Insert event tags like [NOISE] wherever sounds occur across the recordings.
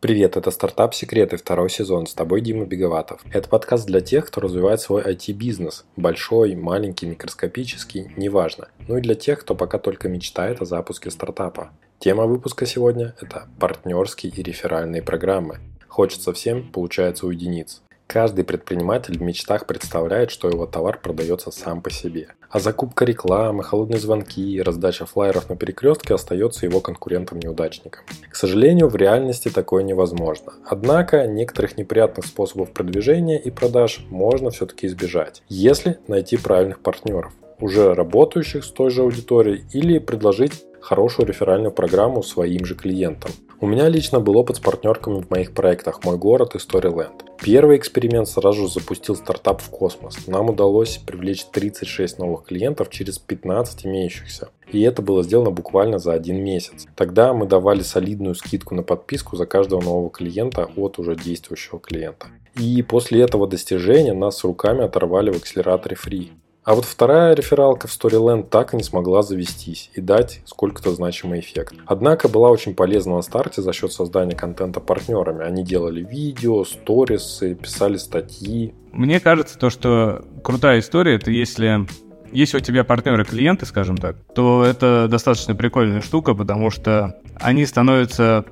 Привет, это «Стартап Секреты», второй сезон. С тобой Дима Беговатов. Это подкаст для тех, кто развивает свой IT-бизнес. Большой, маленький, микроскопический, неважно. Ну и для тех, кто пока только мечтает о запуске стартапа. Тема выпуска сегодня – это партнерские и реферальные программы. Хочется всем, получается, уединиться. Каждый предприниматель в мечтах представляет, что его товар продается сам по себе. А закупка рекламы, холодные звонки и раздача флайеров на перекрестке остается его конкурентом-неудачником. К сожалению, в реальности такое невозможно. Однако, некоторых неприятных способов продвижения и продаж можно все-таки избежать, если найти правильных партнеров уже работающих с той же аудиторией или предложить хорошую реферальную программу своим же клиентам. У меня лично был опыт с партнерками в моих проектах «Мой город» и Storyland. Первый эксперимент сразу запустил стартап в космос. Нам удалось привлечь 36 новых клиентов через 15 имеющихся. И это было сделано буквально за один месяц. Тогда мы давали солидную скидку на подписку за каждого нового клиента от уже действующего клиента. И после этого достижения нас руками оторвали в акселераторе Free. А вот вторая рефералка в Storyland так и не смогла завестись и дать сколько-то значимый эффект. Однако была очень полезна на старте за счет создания контента партнерами. Они делали видео, сторисы, писали статьи. Мне кажется, то, что крутая история, это если если у тебя партнеры клиенты, скажем так, то это достаточно прикольная штука, потому что они становятся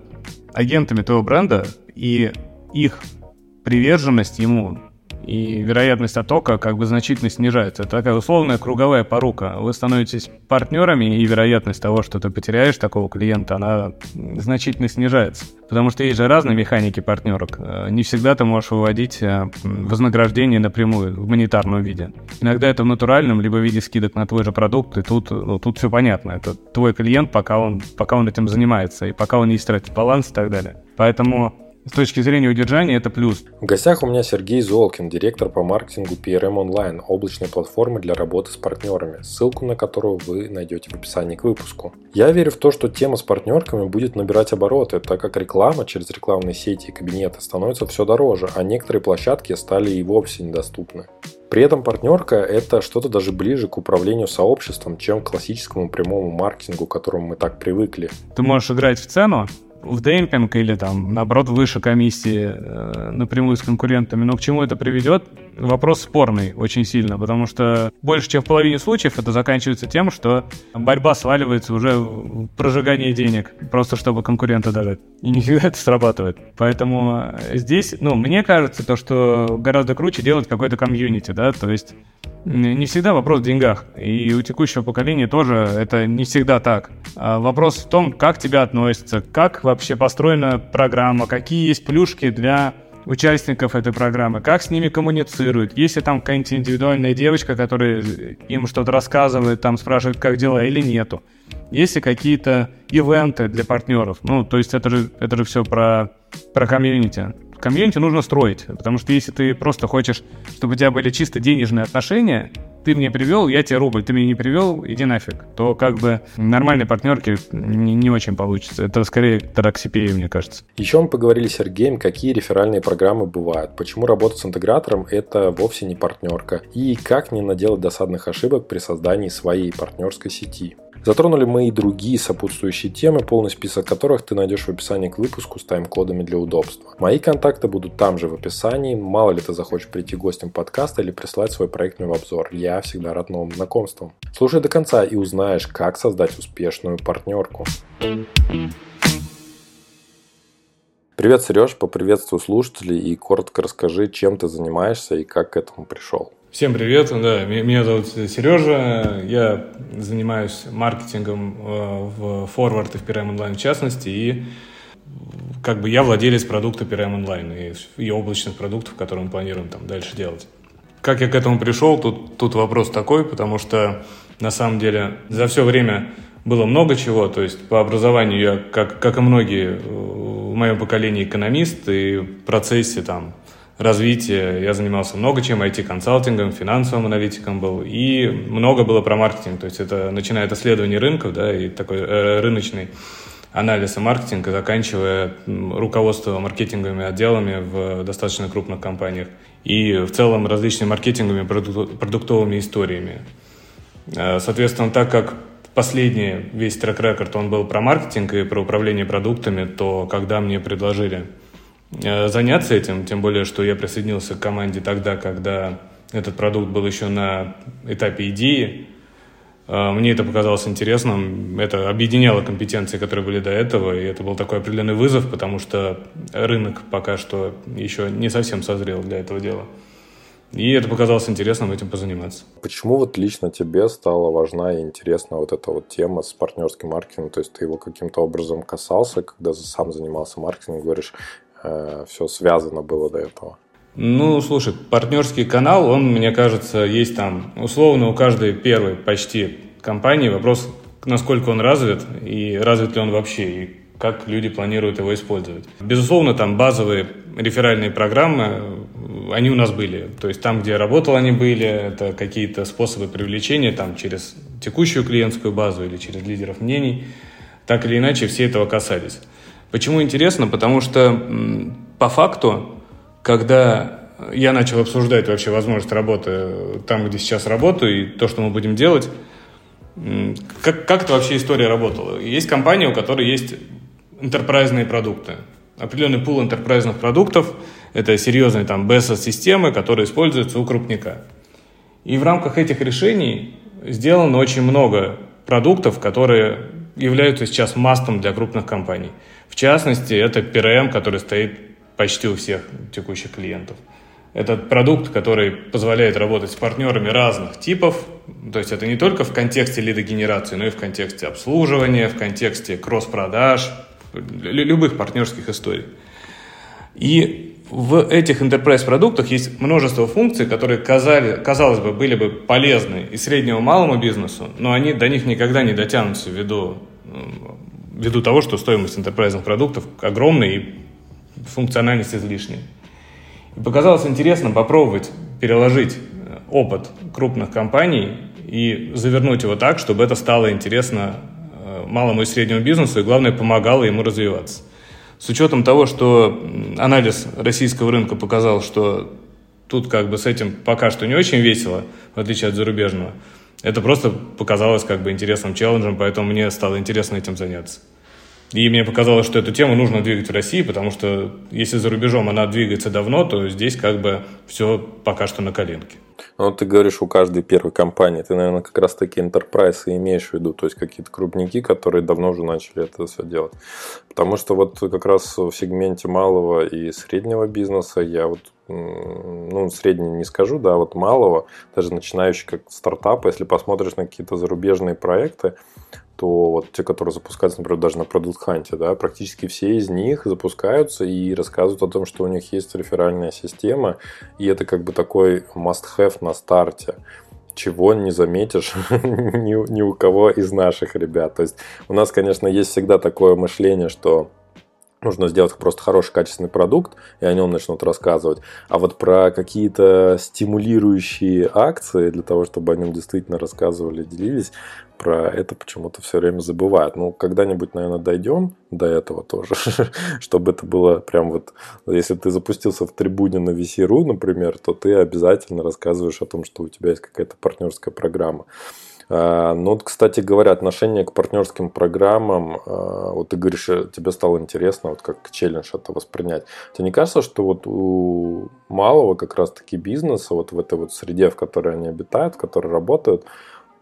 агентами твоего бренда, и их приверженность ему и вероятность оттока как бы значительно снижается. Это такая условная круговая порука. Вы становитесь партнерами, и вероятность того, что ты потеряешь такого клиента, она значительно снижается. Потому что есть же разные механики партнерок. Э, не всегда ты можешь выводить э, вознаграждение напрямую в монетарном виде. Иногда это в натуральном, либо в виде скидок на твой же продукт, и тут, ну, тут все понятно. Это твой клиент, пока он, пока он этим занимается, и пока он не тратит баланс и так далее. Поэтому с точки зрения удержания это плюс. В гостях у меня Сергей Золкин, директор по маркетингу PRM Online, облачной платформы для работы с партнерами, ссылку на которую вы найдете в описании к выпуску. Я верю в то, что тема с партнерками будет набирать обороты, так как реклама через рекламные сети и кабинеты становится все дороже, а некоторые площадки стали и вовсе недоступны. При этом партнерка – это что-то даже ближе к управлению сообществом, чем к классическому прямому маркетингу, к которому мы так привыкли. Ты можешь играть в цену, в демпинг или там, наоборот, выше комиссии э, напрямую с конкурентами. Но к чему это приведет? Вопрос спорный очень сильно, потому что больше, чем в половине случаев это заканчивается тем, что борьба сваливается уже в прожигание денег, просто чтобы конкурента дожать. И не всегда это срабатывает. Поэтому э, здесь, ну, мне кажется, то, что гораздо круче делать какой-то комьюнити, да, то есть не всегда вопрос в деньгах. И у текущего поколения тоже это не всегда так. А вопрос в том, как тебя относятся, как вообще построена программа, какие есть плюшки для участников этой программы, как с ними коммуницируют. Если там какая-нибудь индивидуальная девочка, которая им что-то рассказывает, там спрашивает, как дела или нету. Если какие-то ивенты для партнеров. Ну, то есть это же, это же все про, про комьюнити комьюнити нужно строить, потому что если ты просто хочешь, чтобы у тебя были чисто денежные отношения, ты мне привел, я тебе рубль, ты мне не привел, иди нафиг, то как бы нормальной партнерки не, не очень получится. Это скорее тараксипея, мне кажется. Еще мы поговорили с Сергеем, какие реферальные программы бывают, почему работать с интегратором – это вовсе не партнерка, и как не наделать досадных ошибок при создании своей партнерской сети. Затронули мы и другие сопутствующие темы, полный список которых ты найдешь в описании к выпуску с тайм-кодами для удобства. Мои контакты будут там же в описании. Мало ли ты захочешь прийти гостем подкаста или прислать свой проектный обзор. Я всегда рад новым знакомствам. Слушай до конца и узнаешь, как создать успешную партнерку. Привет, Сереж, поприветствую слушателей и коротко расскажи, чем ты занимаешься и как к этому пришел. Всем привет, да, меня зовут Сережа, я занимаюсь маркетингом э, в Forward и в PRM Online в частности, и как бы я владелец продукта PRM Online и, и облачных продуктов, которые мы планируем там дальше делать. Как я к этому пришел, тут, тут вопрос такой, потому что на самом деле за все время было много чего, то есть по образованию я, как, как и многие в моем поколении, экономист, и в процессе там развития. Я занимался много чем, IT-консалтингом, финансовым аналитиком был, и много было про маркетинг. То есть это начиная от исследований рынков, да, и такой э, рыночный анализ и маркетинг, заканчивая руководство маркетинговыми отделами в достаточно крупных компаниях и в целом различными маркетинговыми продуктовыми историями. Э, соответственно, так как последний весь трек-рекорд, он был про маркетинг и про управление продуктами, то когда мне предложили заняться этим, тем более, что я присоединился к команде тогда, когда этот продукт был еще на этапе идеи, э, мне это показалось интересным, это объединяло компетенции, которые были до этого, и это был такой определенный вызов, потому что рынок пока что еще не совсем созрел для этого дела. И это показалось интересным этим позаниматься. Почему вот лично тебе стала важна и интересна вот эта вот тема с партнерским маркетингом? То есть ты его каким-то образом касался, когда сам занимался маркетингом, говоришь, э, все связано было до этого? Ну, слушай, партнерский канал, он, мне кажется, есть там условно у каждой первой почти компании. Вопрос, насколько он развит и развит ли он вообще, и как люди планируют его использовать. Безусловно, там базовые реферальные программы, они у нас были. То есть там, где я работал, они были. Это какие-то способы привлечения там, через текущую клиентскую базу или через лидеров мнений. Так или иначе, все этого касались. Почему интересно? Потому что по факту, когда я начал обсуждать вообще возможность работы там, где сейчас работаю, и то, что мы будем делать, как, как это вообще история работала? Есть компания, у которой есть интерпрайзные продукты. Определенный пул интерпрайзных продуктов – это серьезные там BSS-системы, которые используются у крупника. И в рамках этих решений сделано очень много продуктов, которые являются сейчас мастом для крупных компаний. Частности, это PRM, который стоит почти у всех текущих клиентов. Это продукт, который позволяет работать с партнерами разных типов. То есть это не только в контексте лидогенерации, но и в контексте обслуживания, в контексте кросс-продаж, любых партнерских историй. И в этих enterprise продуктах есть множество функций, которые, казали, казалось бы, были бы полезны и среднему малому бизнесу, но они до них никогда не дотянутся ввиду, ввиду того, что стоимость enterprise продуктов огромная и функциональность излишняя. И показалось интересно попробовать переложить э, опыт крупных компаний и завернуть его так, чтобы это стало интересно э, малому и среднему бизнесу и, главное, помогало ему развиваться. С учетом того, что анализ российского рынка показал, что тут как бы с этим пока что не очень весело, в отличие от зарубежного, это просто показалось как бы интересным челленджем, поэтому мне стало интересно этим заняться. И мне показалось, что эту тему нужно двигать в России, потому что если за рубежом она двигается давно, то здесь как бы все пока что на коленке. Ну, ты говоришь, у каждой первой компании, ты, наверное, как раз таки enterprise и имеешь в виду, то есть какие-то крупники, которые давно уже начали это все делать. Потому что вот как раз в сегменте малого и среднего бизнеса я вот ну, средний не скажу, да, вот малого, даже начинающий как стартап, если посмотришь на какие-то зарубежные проекты, то вот те, которые запускаются, например, даже на Product Hunt, да, практически все из них запускаются и рассказывают о том, что у них есть реферальная система, и это как бы такой must-have на старте чего не заметишь [LAUGHS] ни, ни у кого из наших ребят. То есть у нас, конечно, есть всегда такое мышление, что нужно сделать просто хороший качественный продукт, и о нем начнут рассказывать. А вот про какие-то стимулирующие акции, для того, чтобы о нем действительно рассказывали, делились, про это почему-то все время забывают. Ну, когда-нибудь, наверное, дойдем до этого тоже, [LAUGHS] чтобы это было прям вот... Если ты запустился в трибуне на VC.ru, например, то ты обязательно рассказываешь о том, что у тебя есть какая-то партнерская программа. А, ну, вот, кстати говоря, отношение к партнерским программам, а, вот ты говоришь, э, тебе стало интересно, вот как челлендж это воспринять. Тебе не кажется, что вот у малого как раз-таки бизнеса, вот в этой вот среде, в которой они обитают, в которой работают,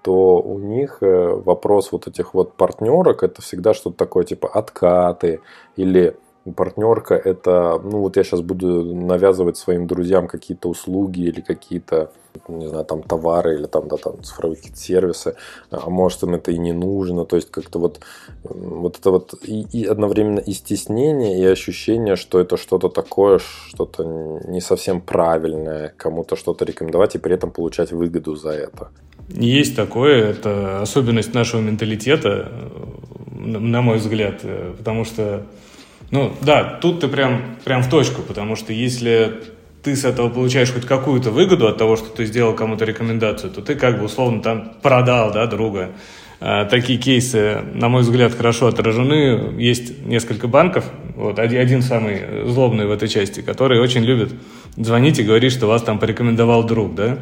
то у них э, вопрос вот этих вот партнерок, это всегда что-то такое типа откаты или партнерка это, ну вот я сейчас буду навязывать своим друзьям какие-то услуги или какие-то, не знаю, там товары или там, да, там цифровые сервисы, а может им это и не нужно, то есть как-то вот, вот это вот и, и одновременно и стеснение, и ощущение, что это что-то такое, что-то не совсем правильное, кому-то что-то рекомендовать и при этом получать выгоду за это. Есть такое, это особенность нашего менталитета, на мой взгляд, потому что ну да, тут ты прям, прям в точку, потому что если ты с этого получаешь хоть какую-то выгоду от того, что ты сделал кому-то рекомендацию, то ты как бы условно там продал, да, друга. А, такие кейсы, на мой взгляд, хорошо отражены. Есть несколько банков, вот один, самый злобный в этой части, который очень любит звонить и говорить, что вас там порекомендовал друг, да.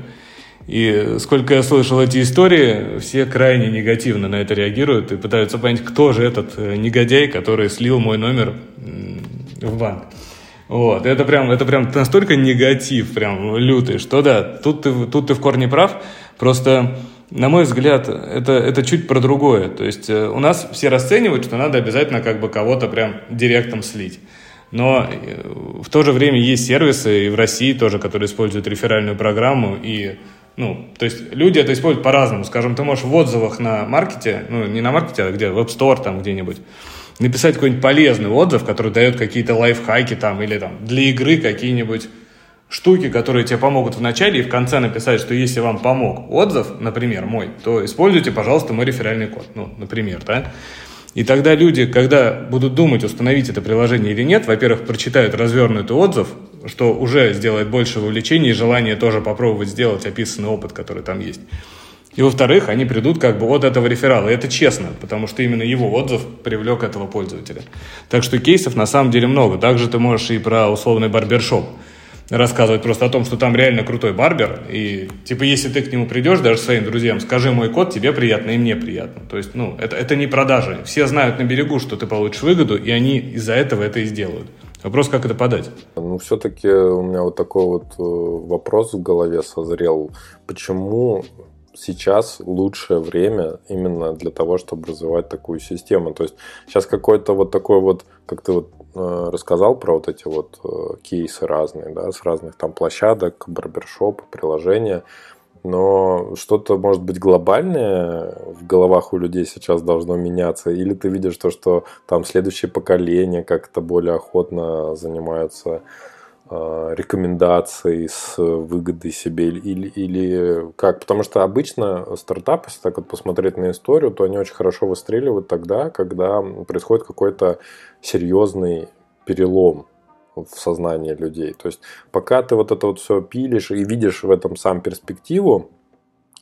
И сколько я слышал эти истории, все крайне негативно на это реагируют и пытаются понять, кто же этот э, негодяй, который слил мой номер в банк. Вот, это прям, это прям настолько негатив, прям лютый, что да, тут ты, тут ты в корне прав, просто, на мой взгляд, это, это чуть про другое. То есть э, у нас все расценивают, что надо обязательно как бы кого-то прям директом слить. Но э, в то же время есть сервисы и в России тоже, которые используют реферальную программу и ну, то есть люди это используют по-разному. Скажем, ты можешь в отзывах на маркете, ну, не на маркете, а где, в App Store там где-нибудь, написать какой-нибудь полезный отзыв, который дает какие-то лайфхаки там, или там для игры какие-нибудь штуки, которые тебе помогут в начале, и в конце написать, что если вам помог отзыв, например, мой, то используйте, пожалуйста, мой реферальный код. Ну, например, да? И тогда люди, когда будут думать, установить это приложение или нет, во-первых, прочитают развернутый отзыв, что уже сделает больше вовлечения и желание тоже попробовать сделать описанный опыт, который там есть. И во-вторых, они придут как бы от этого реферала. И это честно, потому что именно его отзыв привлек этого пользователя. Так что кейсов на самом деле много. Также ты можешь и про условный барбершоп рассказывать просто о том, что там реально крутой барбер. И типа, если ты к нему придешь, даже своим друзьям, скажи мой код, тебе приятно и мне приятно. То есть, ну, это, это не продажи. Все знают на берегу, что ты получишь выгоду, и они из-за этого это и сделают. Вопрос, как это подать? Ну, все-таки у меня вот такой вот э, вопрос в голове созрел. Почему сейчас лучшее время именно для того, чтобы развивать такую систему. То есть сейчас какой-то вот такой вот, как ты вот э, рассказал про вот эти вот э, кейсы разные, да, с разных там площадок, барбершоп, приложения. Но что-то, может быть, глобальное в головах у людей сейчас должно меняться? Или ты видишь то, что там следующее поколение как-то более охотно занимаются а, рекомендаций с выгодой себе или, или как? Потому что обычно стартапы, если так вот посмотреть на историю, то они очень хорошо выстреливают тогда, когда происходит какой-то серьезный перелом в сознании людей. То есть пока ты вот это вот все пилишь и видишь в этом сам перспективу,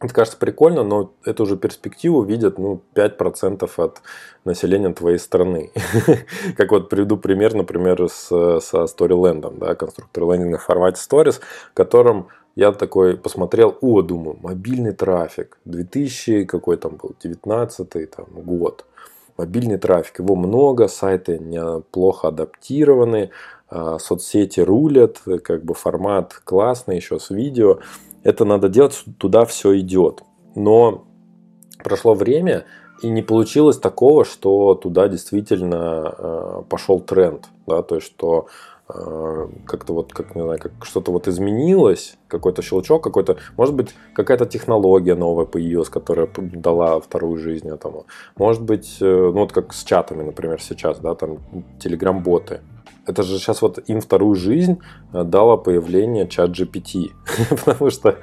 это кажется прикольно, но эту же перспективу видят ну, 5% от населения твоей страны. [LAUGHS] как вот приведу пример, например, с, со Storyland, да, конструктор лендинга в формате Stories, в котором я такой посмотрел, о, думаю, мобильный трафик, 2000 какой там был, 19 там, год. Мобильный трафик, его много, сайты неплохо адаптированы, соцсети рулят, как бы формат классный, еще с видео это надо делать, туда все идет. Но прошло время, и не получилось такого, что туда действительно э, пошел тренд, да, то есть что э, как-то вот, как не знаю, как что-то вот изменилось, какой-то щелчок, какой-то, может быть, какая-то технология новая появилась, которая дала вторую жизнь этому. Может быть, э, ну вот как с чатами, например, сейчас, да, там телеграм-боты, это же сейчас вот им вторую жизнь э, дало появление чат GPT. [LAUGHS] Потому что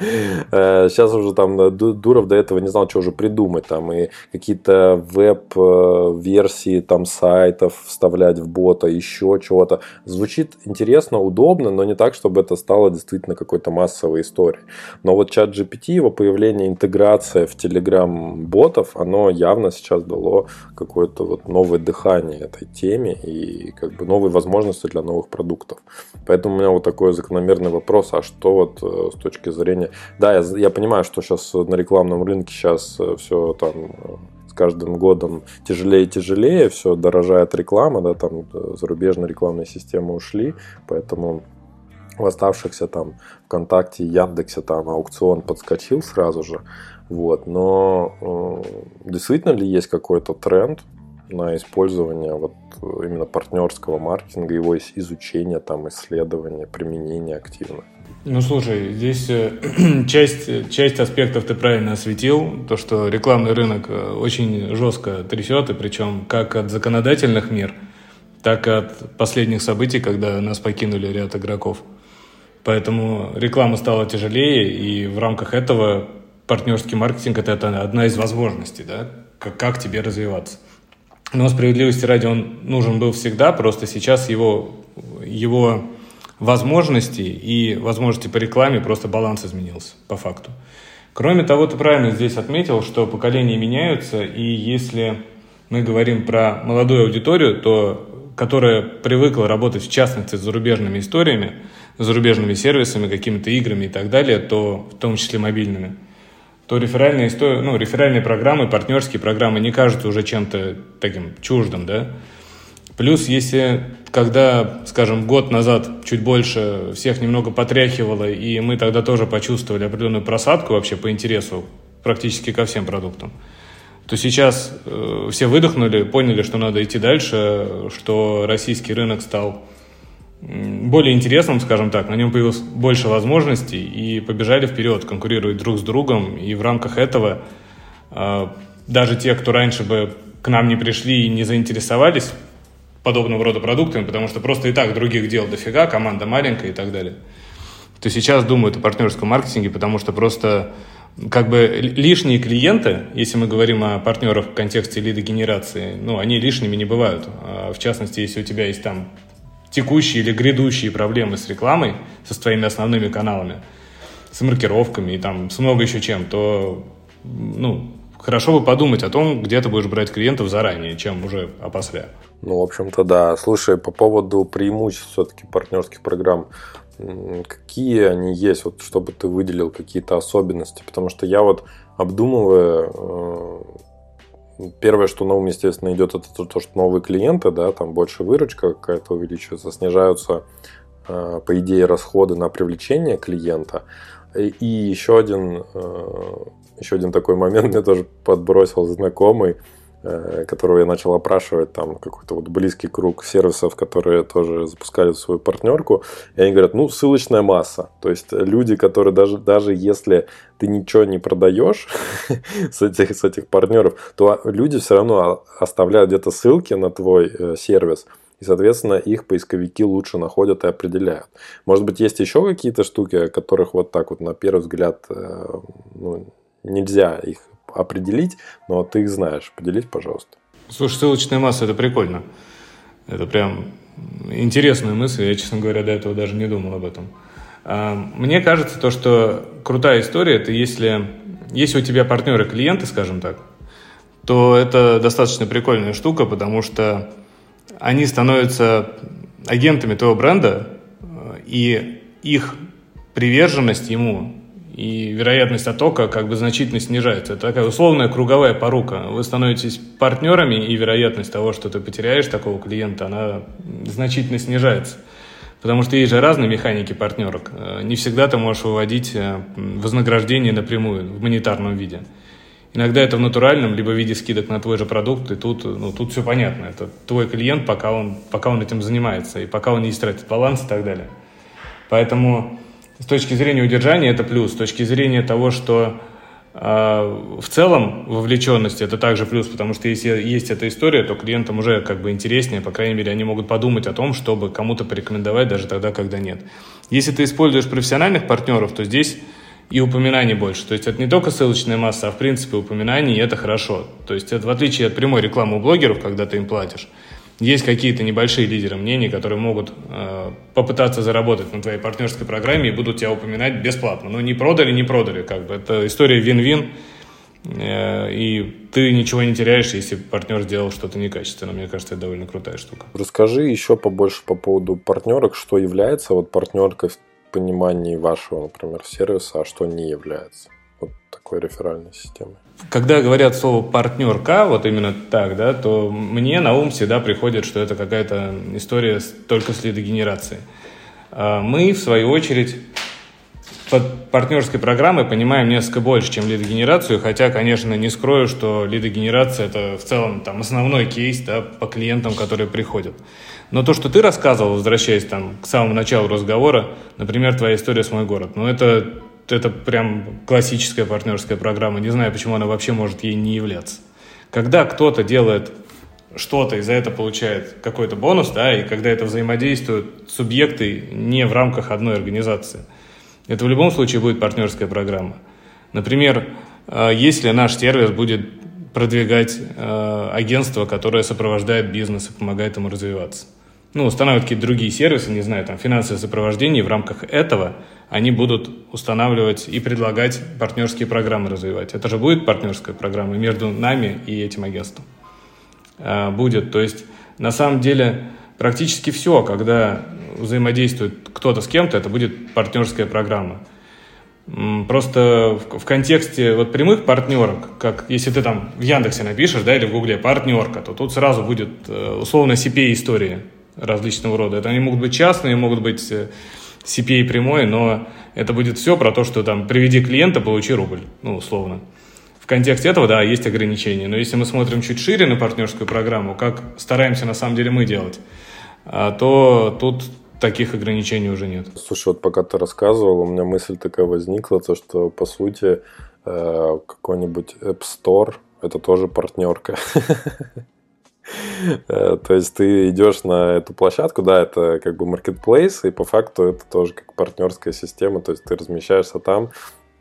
э, сейчас уже там э, Дуров до этого не знал, что уже придумать. Там и какие-то веб-версии э, там сайтов вставлять в бота, еще чего-то. Звучит интересно, удобно, но не так, чтобы это стало действительно какой-то массовой историей. Но вот чат GPT, его появление, интеграция в Telegram ботов, оно явно сейчас дало какое-то вот новое дыхание этой теме и как бы новые возможности возможности для новых продуктов. Поэтому у меня вот такой закономерный вопрос, а что вот э, с точки зрения... Да, я, я понимаю, что сейчас на рекламном рынке сейчас э, все там э, с каждым годом тяжелее и тяжелее, все дорожает реклама, да, там зарубежные рекламные системы ушли, поэтому в оставшихся там ВКонтакте, Яндексе там аукцион подскочил сразу же, вот, но э, действительно ли есть какой-то тренд на использование вот именно партнерского маркетинга, его изучения, там, исследования, применения активно. Ну, слушай, здесь э, [CLEARS THROAT] часть, часть аспектов ты правильно осветил. То, что рекламный рынок э, очень жестко трясет, и причем как от законодательных мер, так и от последних событий, когда нас покинули ряд игроков. Поэтому реклама стала тяжелее, и в рамках этого партнерский маркетинг – это одна из возможностей, да, как, как тебе развиваться. Но справедливости ради он нужен был всегда, просто сейчас его, его возможности и возможности по рекламе просто баланс изменился по факту. Кроме того, ты правильно здесь отметил, что поколения меняются, и если мы говорим про молодую аудиторию, то которая привыкла работать в частности с зарубежными историями, зарубежными сервисами, какими-то играми и так далее, то в том числе мобильными, то реферальные, истории, ну, реферальные программы, партнерские программы не кажутся уже чем-то таким чуждым, да. Плюс, если когда, скажем, год назад чуть больше всех немного потряхивало, и мы тогда тоже почувствовали определенную просадку вообще по интересу практически ко всем продуктам, то сейчас э, все выдохнули, поняли, что надо идти дальше, что российский рынок стал более интересным, скажем так, на нем появилось больше возможностей и побежали вперед, конкурировать друг с другом. И в рамках этого э, даже те, кто раньше бы к нам не пришли и не заинтересовались подобного рода продуктами, потому что просто и так других дел дофига, команда маленькая и так далее, то сейчас думают о партнерском маркетинге, потому что просто как бы лишние клиенты, если мы говорим о партнерах в контексте лидогенерации, ну, они лишними не бывают. А в частности, если у тебя есть там текущие или грядущие проблемы с рекламой, со своими основными каналами, с маркировками и там с много еще чем, то ну, хорошо бы подумать о том, где ты будешь брать клиентов заранее, чем уже опосля. Ну, в общем-то, да. Слушай, по поводу преимуществ все-таки партнерских программ, какие они есть, вот чтобы ты выделил какие-то особенности, потому что я вот обдумывая э, Первое, что на ум, естественно, идет, это то, что новые клиенты, да, там больше выручка какая-то увеличивается, снижаются, э, по идее, расходы на привлечение клиента. И еще один, э, еще один такой момент [LAUGHS] мне тоже подбросил знакомый – которого я начал опрашивать, там какой-то вот близкий круг сервисов, которые тоже запускали свою партнерку, и они говорят, ну, ссылочная масса. То есть люди, которые даже, даже если ты ничего не продаешь [LAUGHS] с, этих, с этих партнеров, то люди все равно оставляют где-то ссылки на твой э, сервис, и, соответственно, их поисковики лучше находят и определяют. Может быть, есть еще какие-то штуки, о которых вот так вот на первый взгляд э, ну, нельзя их определить, но ты их знаешь. Поделись, пожалуйста. Слушай, ссылочная масса – это прикольно. Это прям интересная мысль. Я, честно говоря, до этого даже не думал об этом. А, мне кажется, то, что крутая история – это если, если у тебя партнеры клиенты, скажем так, то это достаточно прикольная штука, потому что они становятся агентами твоего бренда, и их приверженность ему и вероятность оттока как бы значительно снижается. Это такая условная круговая порука. Вы становитесь партнерами, и вероятность того, что ты потеряешь такого клиента, она значительно снижается. Потому что есть же разные механики партнерок. Э, не всегда ты можешь выводить э, вознаграждение напрямую в монетарном виде. Иногда это в натуральном, либо в виде скидок на твой же продукт, и тут, ну, тут все понятно. Это твой клиент, пока он, пока он этим занимается, и пока он не истратит баланс и так далее. Поэтому с точки зрения удержания это плюс, с точки зрения того, что э, в целом вовлеченность это также плюс, потому что если есть эта история, то клиентам уже как бы интереснее, по крайней мере, они могут подумать о том, чтобы кому-то порекомендовать даже тогда, когда нет. Если ты используешь профессиональных партнеров, то здесь и упоминаний больше. То есть это не только ссылочная масса, а в принципе упоминаний, и это хорошо. То есть это в отличие от прямой рекламы у блогеров, когда ты им платишь, есть какие-то небольшие лидеры мнений, которые могут э, попытаться заработать на твоей партнерской программе и будут тебя упоминать бесплатно. Но не продали, не продали, как бы. Это история вин-вин, э, и ты ничего не теряешь, если партнер сделал что-то некачественно. Мне кажется, это довольно крутая штука. Расскажи еще побольше по поводу партнерок, что является вот партнеркой в понимании вашего, например, сервиса, а что не является вот такой реферальной системой когда говорят слово партнерка, вот именно так, да, то мне на ум всегда приходит, что это какая-то история только с лидогенерацией. А мы, в свою очередь, под партнерской программой понимаем несколько больше, чем лидогенерацию, хотя, конечно, не скрою, что лидогенерация – это в целом там, основной кейс да, по клиентам, которые приходят. Но то, что ты рассказывал, возвращаясь там, к самому началу разговора, например, твоя история с «Мой город», ну это это прям классическая партнерская программа. Не знаю, почему она вообще может ей не являться. Когда кто-то делает что-то и за это получает какой-то бонус, да, и когда это взаимодействуют субъекты не в рамках одной организации, это в любом случае будет партнерская программа. Например, э, если наш сервис будет продвигать э, агентство, которое сопровождает бизнес и помогает ему развиваться. Ну, устанавливать какие-то другие сервисы, не знаю, там, финансовое сопровождение, в рамках этого – они будут устанавливать и предлагать партнерские программы развивать. Это же будет партнерская программа между нами и этим агентством. А, будет. То есть, на самом деле, практически все, когда взаимодействует кто-то с кем-то, это будет партнерская программа. Просто в, в контексте вот прямых партнерок, как если ты там в Яндексе напишешь, да, или в Гугле партнерка, то тут сразу будет э, условно CPA-история различного рода. Это они могут быть частные, могут быть э, CPA прямой, но это будет все про то, что там приведи клиента, получи рубль, ну, условно. В контексте этого, да, есть ограничения. Но если мы смотрим чуть шире на партнерскую программу, как стараемся на самом деле мы делать, а, то тут таких ограничений уже нет. Слушай, вот пока ты рассказывал, у меня мысль такая возникла, то что по сути э, какой-нибудь App Store это тоже партнерка. [LAUGHS] Э, то есть ты идешь на эту площадку, да, это как бы marketplace, и по факту это тоже как партнерская система, то есть ты размещаешься там,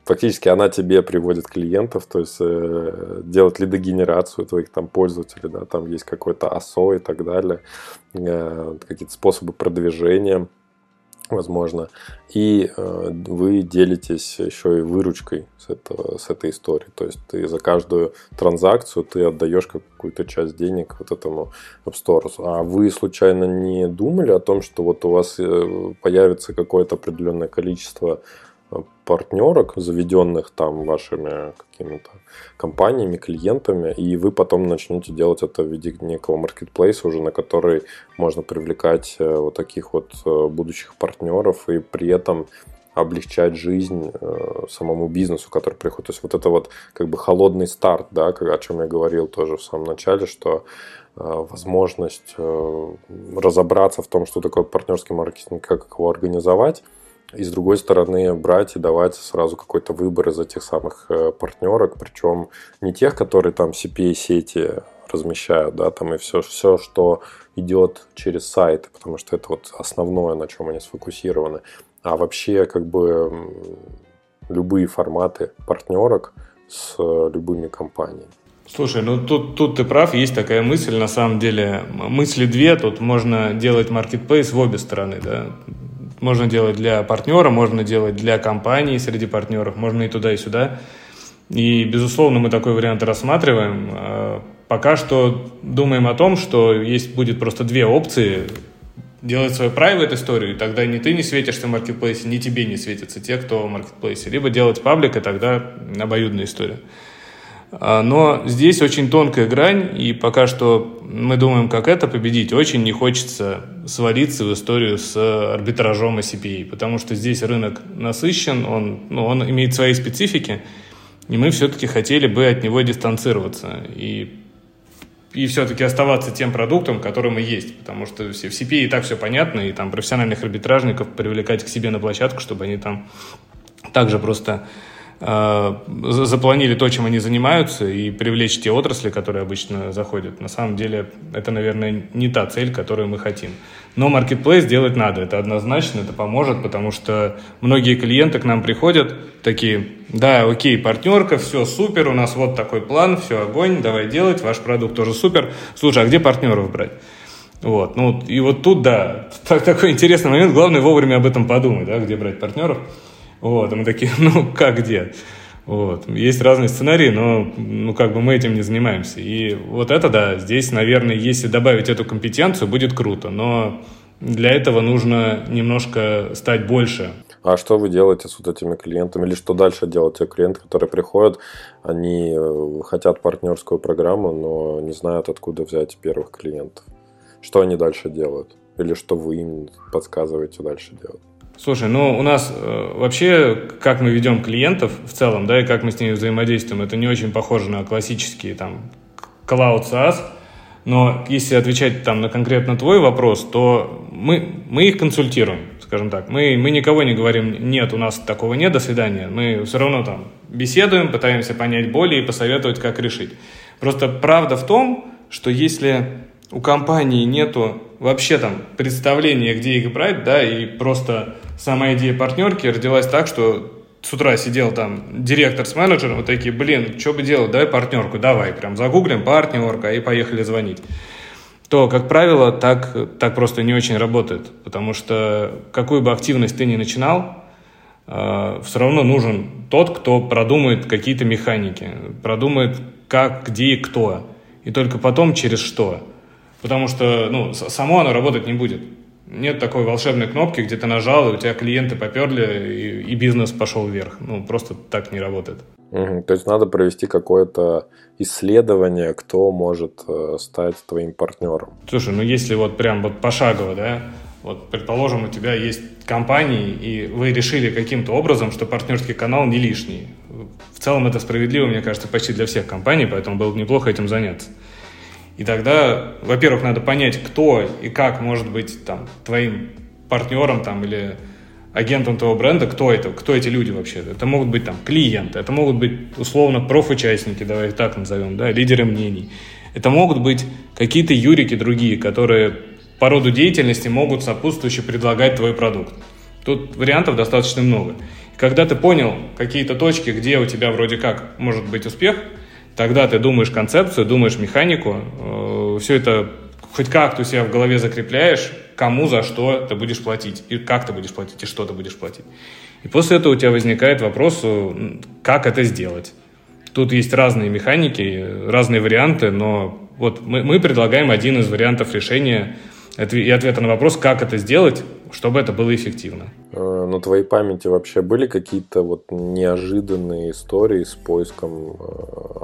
фактически она тебе приводит клиентов, то есть э, делает лидогенерацию твоих там пользователей, да, там есть какой-то ASO и так далее, э, какие-то способы продвижения, возможно. И э, вы делитесь еще и выручкой с, этого, с этой истории. То есть ты за каждую транзакцию ты отдаешь какую-то часть денег вот этому App Store. А вы случайно не думали о том, что вот у вас э, появится какое-то определенное количество партнерок, заведенных там вашими какими-то компаниями, клиентами, и вы потом начнете делать это в виде некого маркетплейса уже, на который можно привлекать э, вот таких вот э, будущих партнеров и при этом облегчать жизнь э, самому бизнесу, который приходит. То есть вот это вот как бы холодный старт, да, о чем я говорил тоже в самом начале, что возможность разобраться в том, что такое партнерский маркетинг, как его организовать, и с другой стороны брать и давать сразу какой-то выбор из этих самых э, партнерок, причем не тех, которые там CPA-сети размещают, да, там и все, все, что идет через сайты, потому что это вот основное, на чем они сфокусированы, а вообще как бы любые форматы партнерок с э, любыми компаниями. Слушай, ну тут, тут ты прав, есть такая мысль, на самом деле, мысли две, тут можно делать маркетплейс в обе стороны, да, можно делать для партнера, можно делать для компании среди партнеров, можно и туда, и сюда. И, безусловно, мы такой вариант рассматриваем. А, пока что думаем о том, что есть будет просто две опции. Делать свою private историю, и тогда ни ты не светишься в маркетплейсе, ни тебе не светятся те, кто в маркетплейсе. Либо делать паблик, и тогда обоюдная история. А, но здесь очень тонкая грань, и пока что мы думаем, как это победить. Очень не хочется свалиться в историю с арбитражом и CPA, потому что здесь рынок насыщен, он, ну, он имеет свои специфики, и мы все-таки хотели бы от него дистанцироваться и, и все-таки оставаться тем продуктом, который мы есть, потому что все, в CPA и так все понятно, и там профессиональных арбитражников привлекать к себе на площадку, чтобы они там также просто запланили то, чем они занимаются, и привлечь те отрасли, которые обычно заходят. На самом деле, это, наверное, не та цель, которую мы хотим. Но маркетплейс делать надо, это однозначно, это поможет, потому что многие клиенты к нам приходят такие, да, окей, партнерка, все супер, у нас вот такой план, все, огонь, давай делать, ваш продукт тоже супер. Слушай, а где партнеров брать? Вот, ну, и вот тут, да, [LAUGHS] так, такой интересный момент, главное вовремя об этом подумать, да, где брать партнеров. Вот, и мы такие, [LAUGHS] ну, как где? Вот. Есть разные сценарии, но ну, как бы мы этим не занимаемся. И вот это, да, здесь, наверное, если добавить эту компетенцию, будет круто. Но для этого нужно немножко стать больше. А что вы делаете с вот этими клиентами? Или что дальше делать те клиенты, которые приходят, они э, хотят партнерскую программу, но не знают, откуда взять первых клиентов? Что они дальше делают? Или что вы им подсказываете дальше делать? Слушай, ну у нас э, вообще, как мы ведем клиентов в целом, да, и как мы с ними взаимодействуем, это не очень похоже на классические там Cloud SaaS, но если отвечать там на конкретно твой вопрос, то мы, мы их консультируем, скажем так. Мы, мы никого не говорим, нет, у нас такого нет, до свидания. Мы все равно там беседуем, пытаемся понять боли и посоветовать, как решить. Просто правда в том, что если у компании нету вообще там представления, где их брать, да, и просто сама идея партнерки родилась так, что с утра сидел там директор с менеджером, вот такие, блин, что бы делать, давай партнерку, давай, прям загуглим партнерка и поехали звонить. То, как правило, так, так просто не очень работает, потому что какую бы активность ты ни начинал, э, все равно нужен тот, кто продумает какие-то механики, продумает как, где и кто, и только потом через что. Потому что, ну, само оно работать не будет. Нет такой волшебной кнопки, где ты нажал, и у тебя клиенты поперли, и, и бизнес пошел вверх. Ну, просто так не работает. Угу. То есть надо провести какое-то исследование, кто может э, стать твоим партнером. Слушай, ну если вот прям вот пошагово, да, вот, предположим, у тебя есть компании, и вы решили каким-то образом, что партнерский канал не лишний. В целом это справедливо, мне кажется, почти для всех компаний, поэтому было бы неплохо этим заняться. И тогда, во-первых, надо понять, кто и как может быть там, твоим партнером там, или агентом твоего бренда, кто это, кто эти люди вообще. Это могут быть там клиенты, это могут быть условно профучастники, давай так назовем, да, лидеры мнений. Это могут быть какие-то юрики другие, которые по роду деятельности могут сопутствующе предлагать твой продукт. Тут вариантов достаточно много. Когда ты понял какие-то точки, где у тебя вроде как может быть успех – Тогда ты думаешь концепцию, думаешь механику, э, все это хоть как-то у себя в голове закрепляешь, кому за что ты будешь платить, и как ты будешь платить, и что ты будешь платить. И после этого у тебя возникает вопрос, э, как это сделать. Тут есть разные механики, разные варианты, но вот мы, мы предлагаем один из вариантов решения и ответа на вопрос, как это сделать, чтобы это было эффективно. Э, на твоей памяти вообще были какие-то вот неожиданные истории с поиском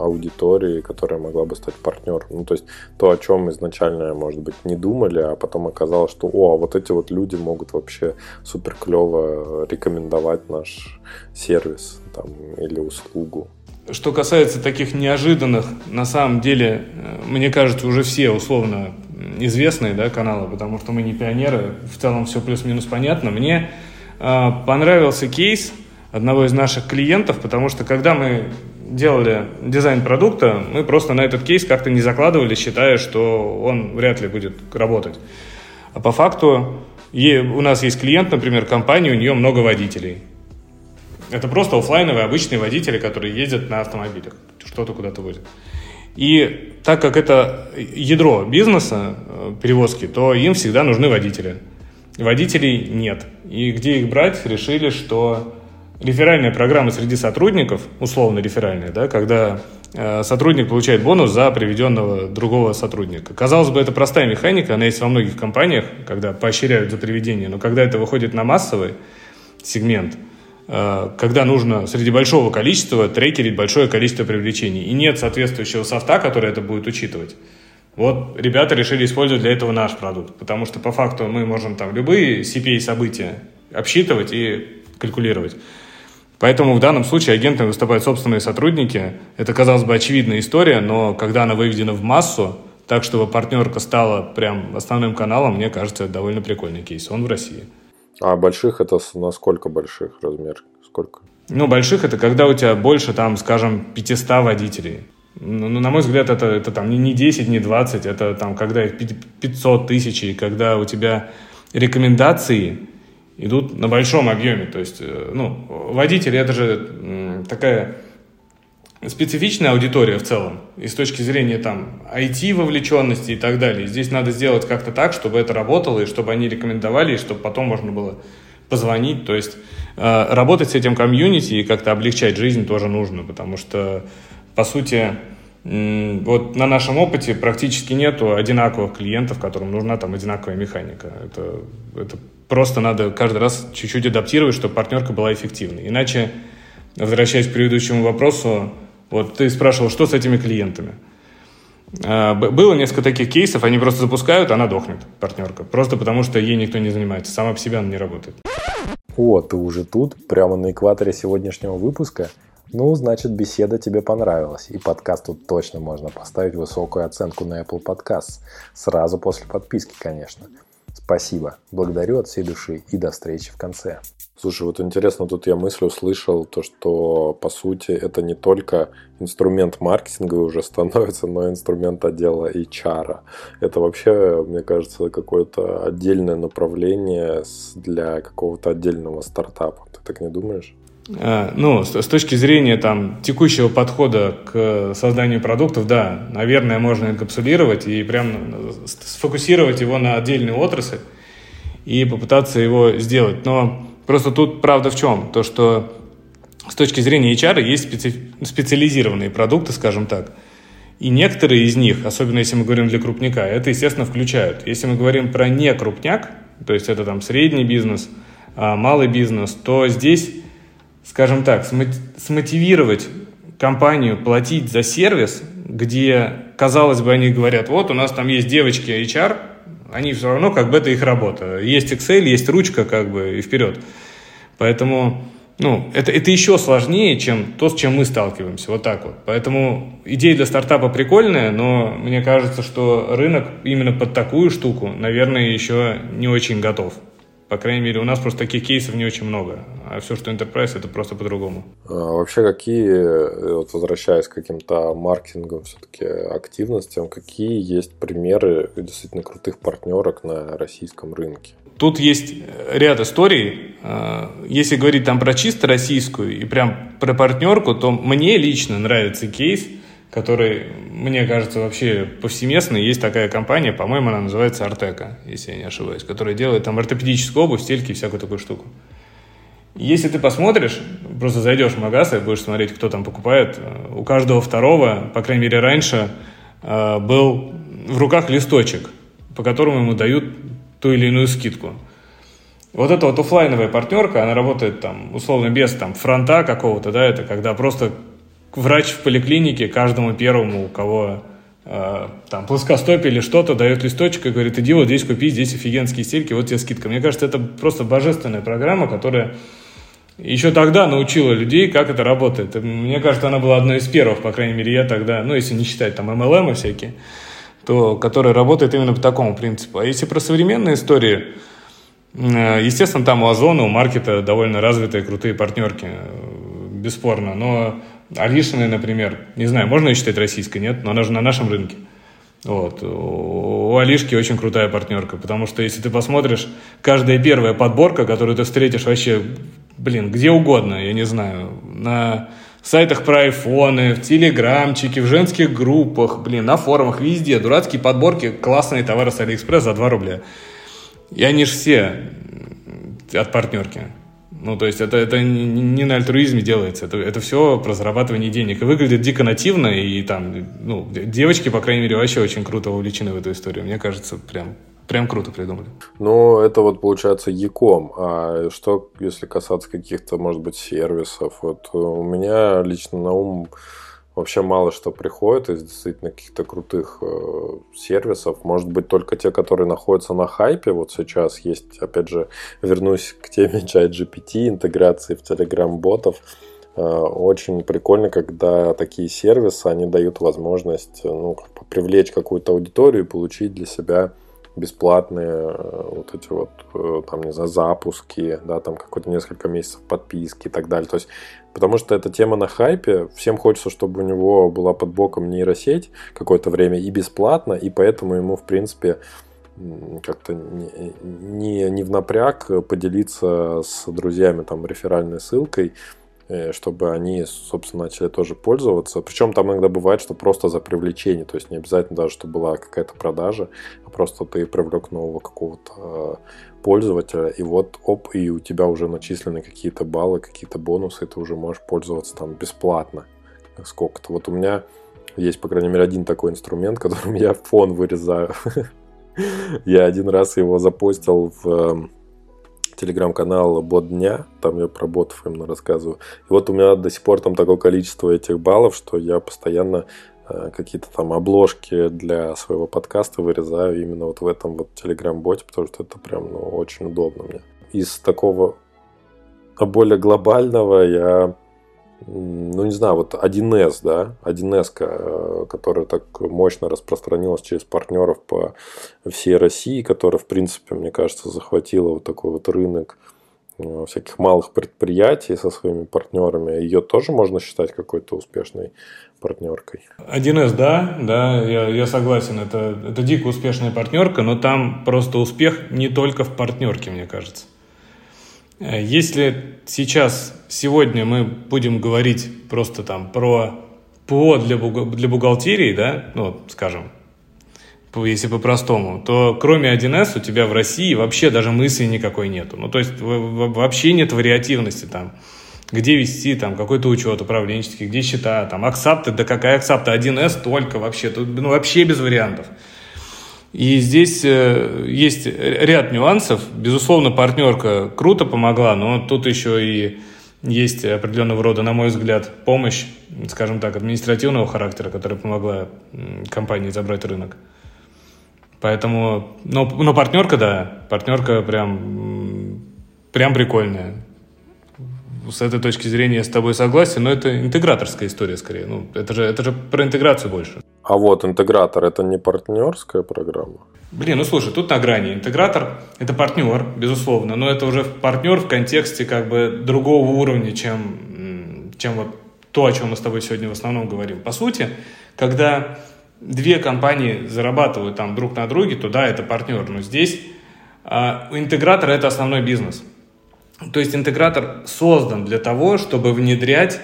аудитории, которая могла бы стать партнером? Ну, то есть то, о чем изначально, может быть, не думали, а потом оказалось, что, о, а вот эти вот люди могут вообще супер клево рекомендовать наш сервис там, или услугу. Что касается таких неожиданных, на самом деле, э, мне кажется, уже все условно известные да, каналы, потому что мы не пионеры, в целом все плюс-минус понятно. Мне э, понравился кейс одного из наших клиентов, потому что когда мы делали дизайн продукта, мы просто на этот кейс как-то не закладывали, считая, что он вряд ли будет работать. А по факту у нас есть клиент, например, компания, у нее много водителей. Это просто офлайновые обычные водители, которые ездят на автомобилях, что-то куда-то возят. И так как это ядро бизнеса, э, перевозки, то им всегда нужны водители. Водителей нет. И где их брать, решили, что реферальная программа среди сотрудников, условно реферальная, да, когда э, сотрудник получает бонус за приведенного другого сотрудника. Казалось бы, это простая механика, она есть во многих компаниях, когда поощряют за приведение, но когда это выходит на массовый сегмент – Э, когда нужно среди большого количества трекерить большое количество привлечений. И нет соответствующего софта, который это будет учитывать. Вот ребята решили использовать для этого наш продукт, потому что по факту мы можем там любые CPA-события обсчитывать и калькулировать. Поэтому в данном случае агентами выступают собственные сотрудники. Это, казалось бы, очевидная история, но когда она выведена в массу, так, чтобы партнерка стала прям основным каналом, мне кажется, это довольно прикольный кейс. Он в России. А больших это насколько больших размер? Сколько? Ну, больших это когда у тебя больше, там, скажем, 500 водителей. Ну, ну, на мой взгляд, это, это там не 10, не 20, это там, когда их 500 тысяч, и когда у тебя рекомендации идут на большом объеме. То есть, э, ну, водители это же такая специфичная аудитория в целом, и с точки зрения там IT-вовлеченности и так далее. Здесь надо сделать как-то так, чтобы это работало, и чтобы они рекомендовали, и чтобы потом можно было позвонить. То есть э, работать с этим комьюнити и как-то облегчать жизнь тоже нужно, потому что, по сути, вот на нашем опыте практически нету одинаковых клиентов, которым нужна там одинаковая механика. Это, это просто надо каждый раз чуть-чуть адаптировать, чтобы партнерка была эффективной. Иначе, возвращаясь к предыдущему вопросу, вот ты спрашивал, что с этими клиентами. А, было несколько таких кейсов, они просто запускают, она дохнет, партнерка. Просто потому, что ей никто не занимается. Сама по себе она не работает. О, ты уже тут, прямо на экваторе сегодняшнего выпуска? Ну, значит, беседа тебе понравилась, и подкасту точно можно поставить высокую оценку на Apple Podcasts. Сразу после подписки, конечно. Спасибо, благодарю от всей души и до встречи в конце. Слушай, вот интересно, тут я мысль услышал, то, что по сути это не только инструмент маркетинга уже становится, но и инструмент отдела HR. Это вообще, мне кажется, какое-то отдельное направление для какого-то отдельного стартапа. Ты так не думаешь? А, ну, с, точки зрения там текущего подхода к созданию продуктов, да, наверное, можно инкапсулировать и прям сфокусировать его на отдельную отрасль и попытаться его сделать. Но Просто тут правда в чем? То, что с точки зрения HR есть специ... специализированные продукты, скажем так. И некоторые из них, особенно если мы говорим для крупняка, это, естественно, включают. Если мы говорим про не крупняк, то есть это там средний бизнес, а, малый бизнес, то здесь, скажем так, смотивировать компанию платить за сервис, где, казалось бы, они говорят, вот у нас там есть девочки HR, они все равно как бы это их работа. Есть Excel, есть ручка как бы и вперед. Поэтому ну, это, это еще сложнее, чем то, с чем мы сталкиваемся. Вот так вот. Поэтому идея для стартапа прикольная, но мне кажется, что рынок именно под такую штуку, наверное, еще не очень готов. По крайней мере, у нас просто таких кейсов не очень много. А все, что Enterprise, это просто по-другому. А вообще, какие, вот возвращаясь к каким-то маркетингам, все-таки активностям, какие есть примеры действительно крутых партнерок на российском рынке? Тут есть ряд историй. А, если говорить там про чисто российскую и прям про партнерку, то мне лично нравится кейс – который, мне кажется, вообще повсеместный. Есть такая компания, по-моему, она называется Артека, если я не ошибаюсь, которая делает там ортопедическую обувь, стельки и всякую такую штуку. Если ты посмотришь, просто зайдешь в магаз и будешь смотреть, кто там покупает, у каждого второго, по крайней мере раньше, э, был в руках листочек, по которому ему дают ту или иную скидку. Вот эта вот офлайновая партнерка, она работает там условно без там фронта какого-то, да, это когда просто врач в поликлинике каждому первому, у кого э, там плоскостопие или что-то, дает листочек и говорит, иди вот здесь купи, здесь офигенские стельки, вот тебе скидка. Мне кажется, это просто божественная программа, которая еще тогда научила людей, как это работает. Мне кажется, она была одной из первых, по крайней мере, я тогда, ну, если не считать там MLM всякие, то, которая работает именно по такому принципу. А если про современные истории, э, естественно, там у Озона, у Маркета довольно развитые, крутые партнерки, э, бесспорно. Но Алишиной, например, не знаю, можно ее считать российской, нет, но она же на нашем рынке. Вот. У Алишки очень крутая партнерка, потому что если ты посмотришь, каждая первая подборка, которую ты встретишь вообще, блин, где угодно, я не знаю, на сайтах про айфоны, в телеграмчике, в женских группах, блин, на форумах, везде, дурацкие подборки, классные товары с Алиэкспресс за 2 рубля. И они же все от партнерки. Ну, то есть это, это не на альтруизме делается, это, это все про зарабатывание денег. И выглядит дико нативно, и там, ну, девочки, по крайней мере, вообще очень круто увлечены в эту историю. Мне кажется, прям Прям круто придумали. Ну, это вот получается Яком. А что, если касаться каких-то, может быть, сервисов? Вот у меня лично на ум вообще мало что приходит из действительно каких-то крутых э, сервисов. Может быть, только те, которые находятся на хайпе. Вот сейчас есть, опять же, вернусь к теме [LAUGHS] чат GPT, интеграции в Telegram-ботов. Э, очень прикольно, когда такие сервисы, они дают возможность ну, привлечь какую-то аудиторию и получить для себя бесплатные э, вот эти вот, э, там, не знаю, запуски, да, там какое-то несколько месяцев подписки и так далее. То есть, потому что эта тема на хайпе, всем хочется, чтобы у него была под боком нейросеть какое-то время и бесплатно, и поэтому ему, в принципе, как-то не, не, не в напряг поделиться с друзьями там реферальной ссылкой, чтобы они, собственно, начали тоже пользоваться. Причем там иногда бывает, что просто за привлечение, то есть не обязательно даже, чтобы была какая-то продажа, а просто ты привлек нового какого-то э, пользователя, и вот, оп, и у тебя уже начислены какие-то баллы, какие-то бонусы, и ты уже можешь пользоваться там бесплатно сколько-то. Вот у меня есть, по крайней мере, один такой инструмент, [LAUGHS] которым я фон вырезаю. Я один раз его запостил в эм, телеграм-канал «Бот дня», там я про ботов именно рассказываю. И вот у меня до сих пор там такое количество этих баллов, что я постоянно э, какие-то там обложки для своего подкаста вырезаю именно вот в этом вот телеграм-боте, потому что это прям ну, очень удобно мне. Из такого более глобального я ну, не знаю, вот 1С, да, 1С, э, которая так мощно распространилась через партнеров по всей России, которая, в принципе, мне кажется, захватила вот такой вот рынок э, всяких малых предприятий со своими партнерами. Ее тоже можно считать какой-то успешной партнеркой. 1С, да, да, я, я согласен. Это, это дико успешная партнерка, но там просто успех не только в партнерке, мне кажется. Э, если сейчас, сегодня мы будем говорить просто там про ПО для, для бухгалтерии, да, ну, скажем, если по-простому, то кроме 1С у тебя в России вообще даже мысли никакой нету. Ну, то есть вообще нет вариативности там. где вести там какой-то учет управленческий, где счета, там, аксапты, да какая аксапта, 1С только вообще, тут ну, вообще без вариантов. И здесь э, есть ряд нюансов. Безусловно, партнерка круто помогла, но тут еще и есть определенного рода, на мой взгляд, помощь, скажем так, административного характера, которая помогла компании забрать рынок. Поэтому, но, но партнерка, да, партнерка прям, прям прикольная. С этой точки зрения я с тобой согласен, но это интеграторская история скорее. Ну, это же, это же про интеграцию больше. А вот интегратор это не партнерская программа? Блин, ну слушай, тут на грани. Интегратор – это партнер, безусловно, но это уже партнер в контексте как бы другого уровня, чем, чем вот то, о чем мы с тобой сегодня в основном говорим. По сути, когда две компании зарабатывают там друг на друге, то да, это партнер. Но здесь а, интегратор – это основной бизнес. То есть интегратор создан для того, чтобы внедрять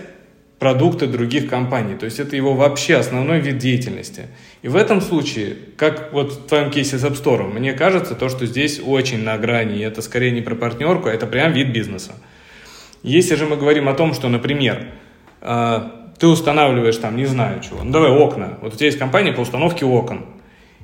продукты других компаний. То есть это его вообще основной вид деятельности. И в этом случае, как вот в твоем кейсе с App Store, мне кажется, то, что здесь очень на грани, и это скорее не про партнерку, а это прям вид бизнеса. Если же мы говорим о том, что, например, а, ты устанавливаешь там, не знаю чего, ну давай окна, вот у тебя есть компания по установке окон,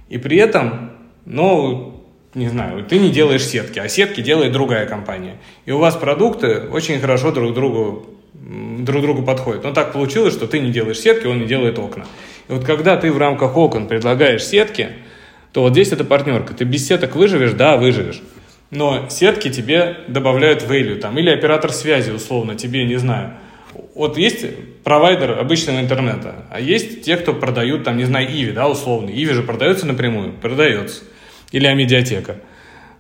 и при этом, ну, не знаю, ты не делаешь сетки, а сетки делает другая компания. И у вас продукты очень хорошо друг другу друг другу подходят. Но так получилось, что ты не делаешь сетки, он не делает окна. И вот когда ты в рамках окон предлагаешь сетки, то вот здесь это партнерка. Ты без сеток выживешь? Да, выживешь. Но сетки тебе добавляют value, там, или оператор связи, условно, тебе, не знаю. Вот есть провайдер обычного интернета, а есть те, кто продают, там, не знаю, Иви, да, условно. Иви же продается напрямую, продается. Или Амедиатека.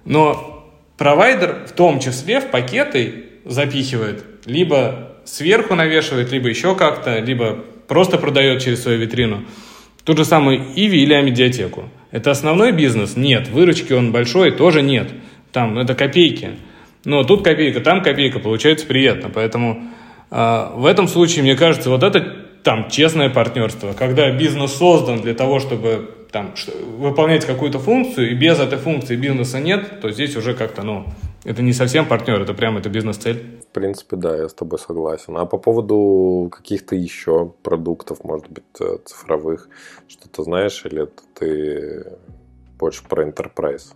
Но провайдер в том числе в пакеты запихивает либо сверху навешивает, либо еще как-то, либо просто продает через свою витрину. Тот же самый Иви или Амедиатеку. Это основной бизнес? Нет. Выручки он большой? Тоже нет. Там это копейки. Но тут копейка, там копейка, получается приятно. Поэтому э, в этом случае, мне кажется, вот это там честное партнерство, когда бизнес создан для того, чтобы там, выполнять какую-то функцию, и без этой функции бизнеса нет, то здесь уже как-то, ну, это не совсем партнер, это прям это бизнес-цель. В принципе, да, я с тобой согласен. А по поводу каких-то еще продуктов, может быть, э, цифровых, что-то знаешь, или ты больше про enterprise?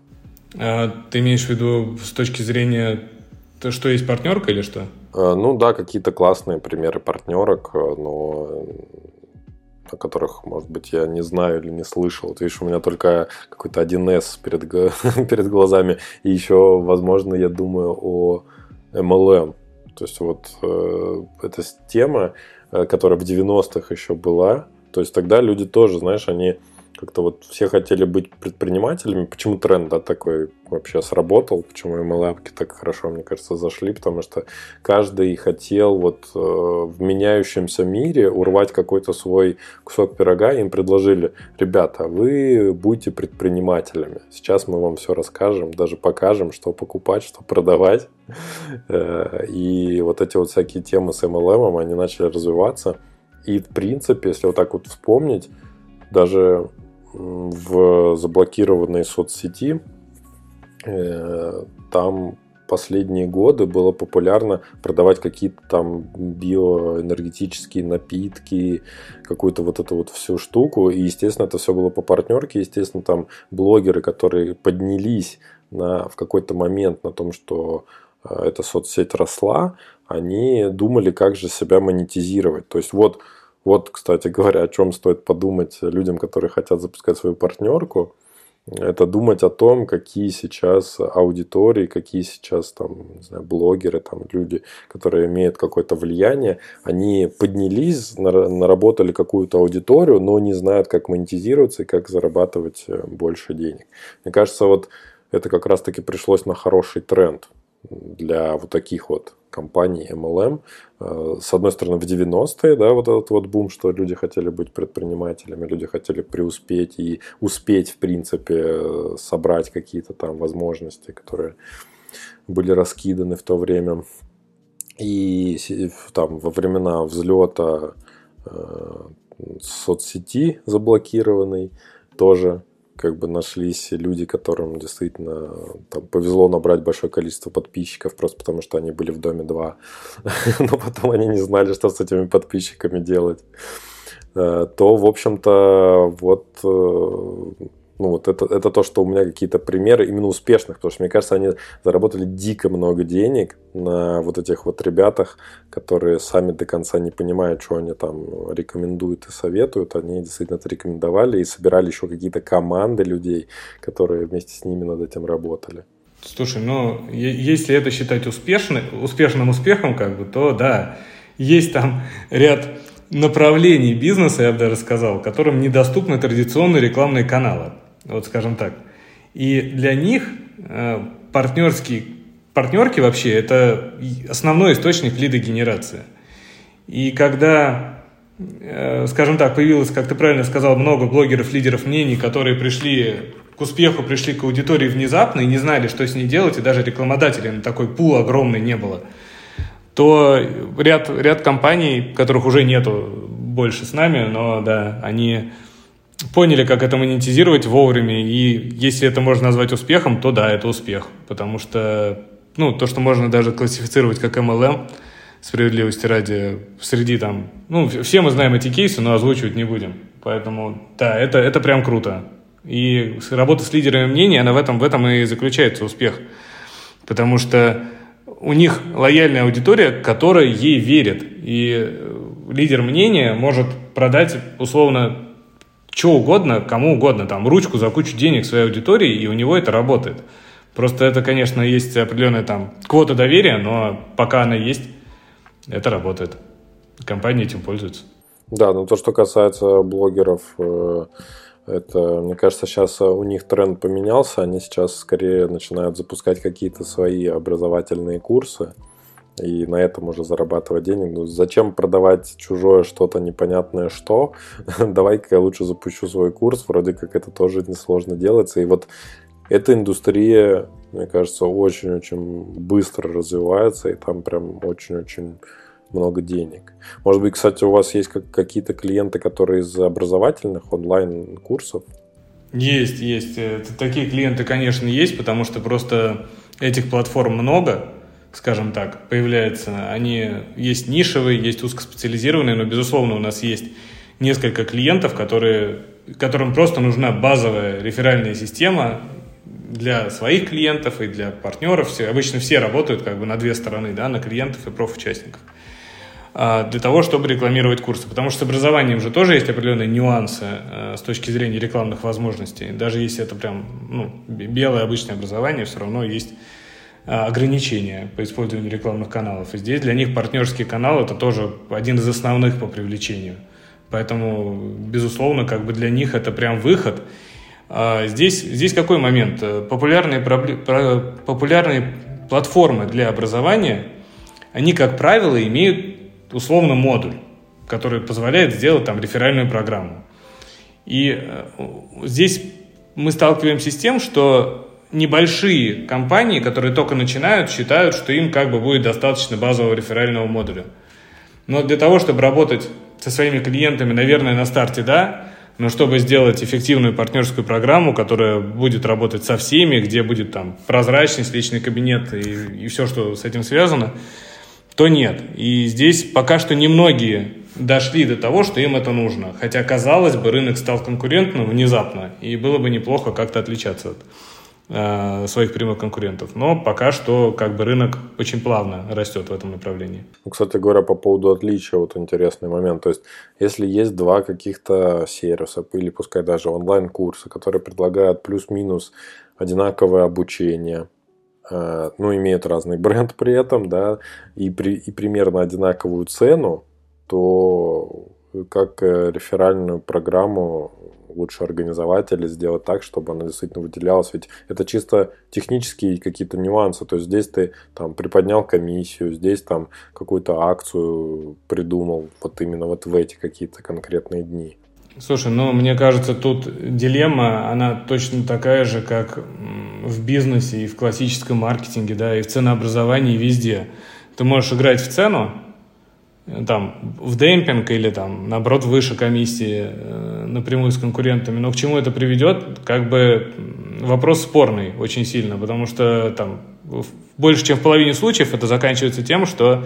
А, ты имеешь в виду с точки зрения, то, что есть партнерка или что? А, ну да, какие-то классные примеры партнерок, э, но о которых, может быть, я не знаю или не слышал. Вот видишь, у меня только какой-то 1С перед, [LAUGHS] перед глазами. И еще, возможно, я думаю о MLM. То есть вот э, эта тема, э, которая в 90-х еще была. То есть тогда люди тоже, знаешь, они как-то вот все хотели быть предпринимателями. Почему тренд да, такой вообще сработал? Почему MLM так хорошо, мне кажется, зашли? Потому что каждый хотел вот э, в меняющемся мире урвать какой-то свой кусок пирога. Им предложили, ребята, вы будете предпринимателями. Сейчас мы вам все расскажем, даже покажем, что покупать, что продавать. Э, и вот эти вот всякие темы с MLM, они начали развиваться. И в принципе, если вот так вот вспомнить, даже в заблокированной соцсети. Э, там последние годы было популярно продавать какие-то там биоэнергетические напитки, какую-то вот эту вот всю штуку. И, естественно, это все было по партнерке. Естественно, там блогеры, которые поднялись на, в какой-то момент на том, что э, эта соцсеть росла, они думали, как же себя монетизировать. То есть вот вот, кстати говоря, о чем стоит подумать людям, которые хотят запускать свою партнерку. Это думать о том, какие сейчас аудитории, какие сейчас там, не знаю, блогеры, там люди, которые имеют какое-то влияние, они поднялись, наработали какую-то аудиторию, но не знают, как монетизироваться и как зарабатывать э, больше денег. Мне кажется, вот это как раз-таки пришлось на хороший тренд для вот таких вот компаний MLM. Э, с одной стороны, в 90-е, да, вот этот вот бум, что люди хотели быть предпринимателями, люди хотели преуспеть и успеть, в принципе, собрать какие-то там возможности, которые были раскиданы в то время. И там во времена взлета э, соцсети заблокированной тоже как бы нашлись люди, которым действительно там, повезло набрать большое количество подписчиков, просто потому что они были в Доме 2. [LAUGHS] Но потом они не знали, что с этими подписчиками делать. Э, то, в общем-то, вот э, ну, вот это, это то, что у меня какие-то примеры именно успешных, потому что, мне кажется, они заработали дико много денег на вот этих вот ребятах, которые сами до конца не понимают, что они там рекомендуют и советуют. Они действительно это рекомендовали и собирали еще какие-то команды людей, которые вместе с ними над этим работали. Слушай, ну, если это считать успешным, успешным успехом, как бы, то да, есть там ряд направлений бизнеса, я бы даже сказал, которым недоступны традиционные рекламные каналы вот скажем так. И для них э, партнерские, партнерки вообще это основной источник лидогенерации. И когда, э, скажем так, появилось, как ты правильно сказал, много блогеров, лидеров мнений, которые пришли к успеху, пришли к аудитории внезапно и не знали, что с ней делать, и даже рекламодателей на такой пул огромный не было, то ряд, ряд компаний, которых уже нету больше с нами, но да, они поняли, как это монетизировать вовремя, и если это можно назвать успехом, то да, это успех, потому что, ну, то, что можно даже классифицировать как MLM, справедливости ради, среди там, ну, все мы знаем эти кейсы, но озвучивать не будем, поэтому, да, это, это прям круто, и работа с лидерами мнений, она в этом, в этом и заключается успех, потому что у них лояльная аудитория, которая ей верит, и лидер мнения может продать условно что угодно, кому угодно, там, ручку за кучу денег своей аудитории, и у него это работает. Просто это, конечно, есть определенная там квота доверия, но пока она есть, это работает. Компания этим пользуется. Да, но то, что касается блогеров, э, это, мне кажется, сейчас у них тренд поменялся, они сейчас скорее начинают запускать какие-то свои образовательные курсы, и на этом уже зарабатывать денег. Ну, зачем продавать чужое что-то непонятное что? [LAUGHS] Давай-ка я лучше запущу свой курс, вроде как это тоже несложно делается. И вот эта индустрия, мне кажется, очень-очень быстро развивается, и там прям очень-очень много денег. Может быть, кстати, у вас есть какие-то клиенты, которые из образовательных онлайн-курсов? Есть, есть. Такие клиенты, конечно, есть, потому что просто этих платформ много, скажем так, появляются. Они есть нишевые, есть узкоспециализированные, но, безусловно, у нас есть несколько клиентов, которые, которым просто нужна базовая реферальная система для своих клиентов и для партнеров. Все, обычно все работают как бы на две стороны, да, на клиентов и профучастников а, для того, чтобы рекламировать курсы. Потому что с образованием же тоже есть определенные нюансы э, с точки зрения рекламных возможностей. Даже если это прям ну, белое обычное образование, все равно есть а, ограничения по использованию рекламных каналов. И здесь для них партнерский канал это тоже один из основных по привлечению. Поэтому, безусловно, как бы для них это прям выход. А, здесь, здесь какой момент? Популярные, популярные платформы для образования, они, как правило, имеют условно модуль, который позволяет сделать там реферальную программу. И э, здесь мы сталкиваемся с тем, что небольшие компании, которые только начинают, считают, что им как бы будет достаточно базового реферального модуля. Но для того, чтобы работать со своими клиентами, наверное, на старте да, но чтобы сделать эффективную партнерскую программу, которая будет работать со всеми, где будет там прозрачность, личный кабинет и, и все, что с этим связано, то нет. И здесь пока что немногие дошли до того, что им это нужно. Хотя, казалось бы, рынок стал конкурентным внезапно, и было бы неплохо как-то отличаться от своих прямых конкурентов. Но пока что как бы рынок очень плавно растет в этом направлении. Ну, кстати говоря, по поводу отличия, вот интересный момент. То есть, если есть два каких-то сервиса, или пускай даже онлайн-курсы, которые предлагают плюс-минус одинаковое обучение, э, ну, имеют разный бренд при этом, да, и, при, и примерно одинаковую цену, то как э, реферальную программу лучше организовать или сделать так, чтобы она действительно выделялась. Ведь это чисто технические какие-то нюансы. То есть здесь ты там приподнял комиссию, здесь там какую-то акцию придумал вот именно вот в эти какие-то конкретные дни. Слушай, ну, мне кажется, тут дилемма, она точно такая же, как в бизнесе и в классическом маркетинге, да, и в ценообразовании, и везде. Ты можешь играть в цену, там, в демпинг или там, наоборот, выше комиссии э, напрямую с конкурентами, но к чему это приведет, как бы вопрос спорный очень сильно, потому что там больше, чем в половине случаев это заканчивается тем, что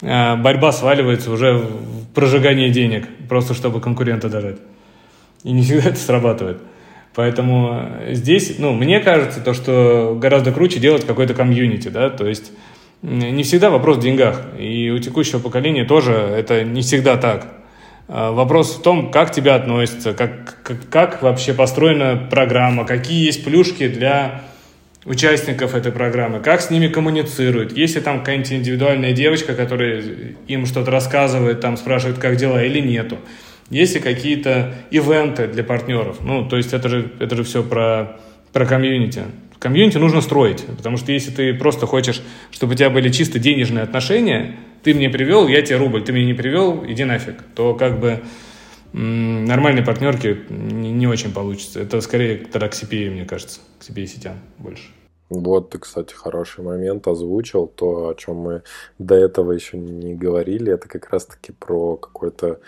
э, борьба сваливается уже в прожигание денег, просто чтобы конкурента дожать. И не всегда это срабатывает. Поэтому здесь, ну, мне кажется, то, что гораздо круче делать какой-то комьюнити, да, то есть не всегда вопрос в деньгах. И у текущего поколения тоже это не всегда так. А, вопрос в том, как тебя относятся, как, как, как вообще построена программа, какие есть плюшки для участников этой программы, как с ними коммуницируют. Если там какая-нибудь индивидуальная девочка, которая им что-то рассказывает, там спрашивает, как дела или нету. Есть ли какие-то ивенты для партнеров. Ну, то есть это же, это же все про, про комьюнити комьюнити нужно строить, потому что если ты просто хочешь, чтобы у тебя были чисто денежные отношения, ты мне привел, я тебе рубль, ты мне не привел, иди нафиг, то как бы нормальной партнерки не, очень получится. Это скорее тогда к CPA, мне кажется, к CPA сетям больше. Вот ты, кстати, хороший момент озвучил. То, о чем мы до этого еще не говорили, это как раз-таки про какое-то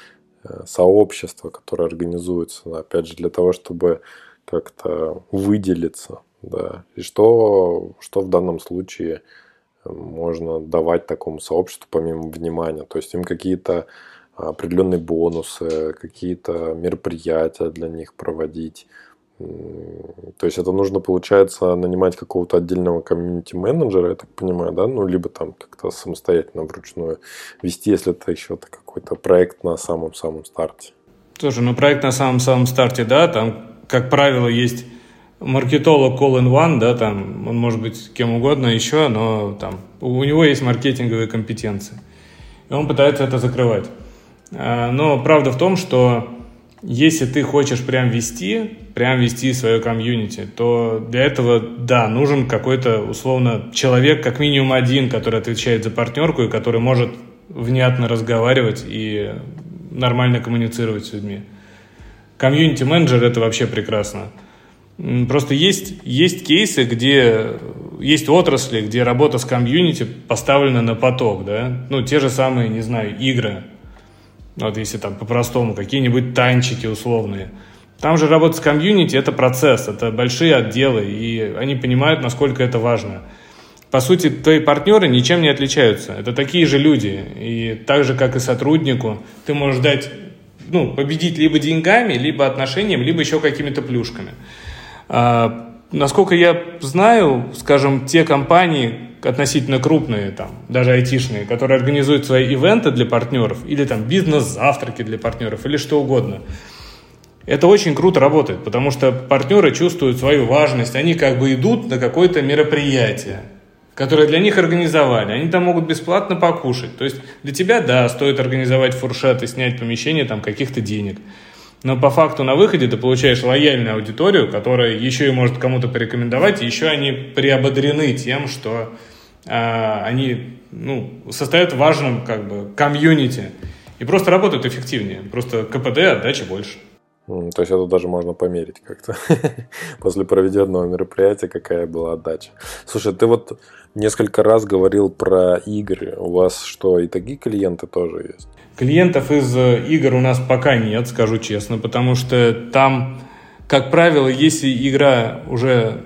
э, сообщество, которое организуется, опять же, для того, чтобы как-то выделиться да. И что, что в данном случае э, можно давать такому сообществу помимо внимания? То есть им какие-то определенные бонусы, какие-то мероприятия для них проводить. То есть это нужно, получается, нанимать какого-то отдельного комьюнити-менеджера, я так понимаю, да, ну, либо там как-то самостоятельно вручную вести, если это еще какой-то проект на самом-самом старте. Слушай, ну проект на самом-самом старте, да, там, как правило, есть маркетолог all-in-one, да, там, он может быть кем угодно еще, но там, у него есть маркетинговые компетенции. И он пытается это закрывать. А, но правда в том, что если ты хочешь прям вести, прям вести свое комьюнити, то для этого, да, нужен какой-то, условно, человек, как минимум один, который отвечает за партнерку и который может внятно разговаривать и нормально коммуницировать с людьми. Комьюнити-менеджер – это вообще прекрасно. Просто есть, есть кейсы, где есть отрасли, где работа с комьюнити поставлена на поток, да, ну, те же самые, не знаю, игры, вот если там по-простому, какие-нибудь танчики условные. Там же работа с комьюнити – это процесс, это большие отделы, и они понимают, насколько это важно. По сути, твои партнеры ничем не отличаются. Это такие же люди. И так же, как и сотруднику, ты можешь дать, ну, победить либо деньгами, либо отношением, либо еще какими-то плюшками. А, насколько я знаю, скажем, те компании относительно крупные, там, даже айтишные, которые организуют свои ивенты для партнеров, или там бизнес-завтраки для партнеров, или что угодно, это очень круто работает, потому что партнеры чувствуют свою важность, они как бы идут на какое-то мероприятие, которое для них организовали. Они там могут бесплатно покушать. То есть для тебя, да, стоит организовать фуршет и снять помещение там каких-то денег. Но по факту на выходе ты получаешь лояльную аудиторию, которая еще и может кому-то порекомендовать, и еще они приободрены тем, что э, они ну, состоят в важном как бы комьюнити и просто работают эффективнее. Просто КПД отдачи больше. То есть это даже можно померить как-то [LAUGHS] после проведенного мероприятия, какая была отдача. Слушай, ты вот несколько раз говорил про игры. У вас что, и такие клиенты тоже есть? Клиентов из э, игр у нас пока нет, скажу честно, потому что там, как правило, если игра уже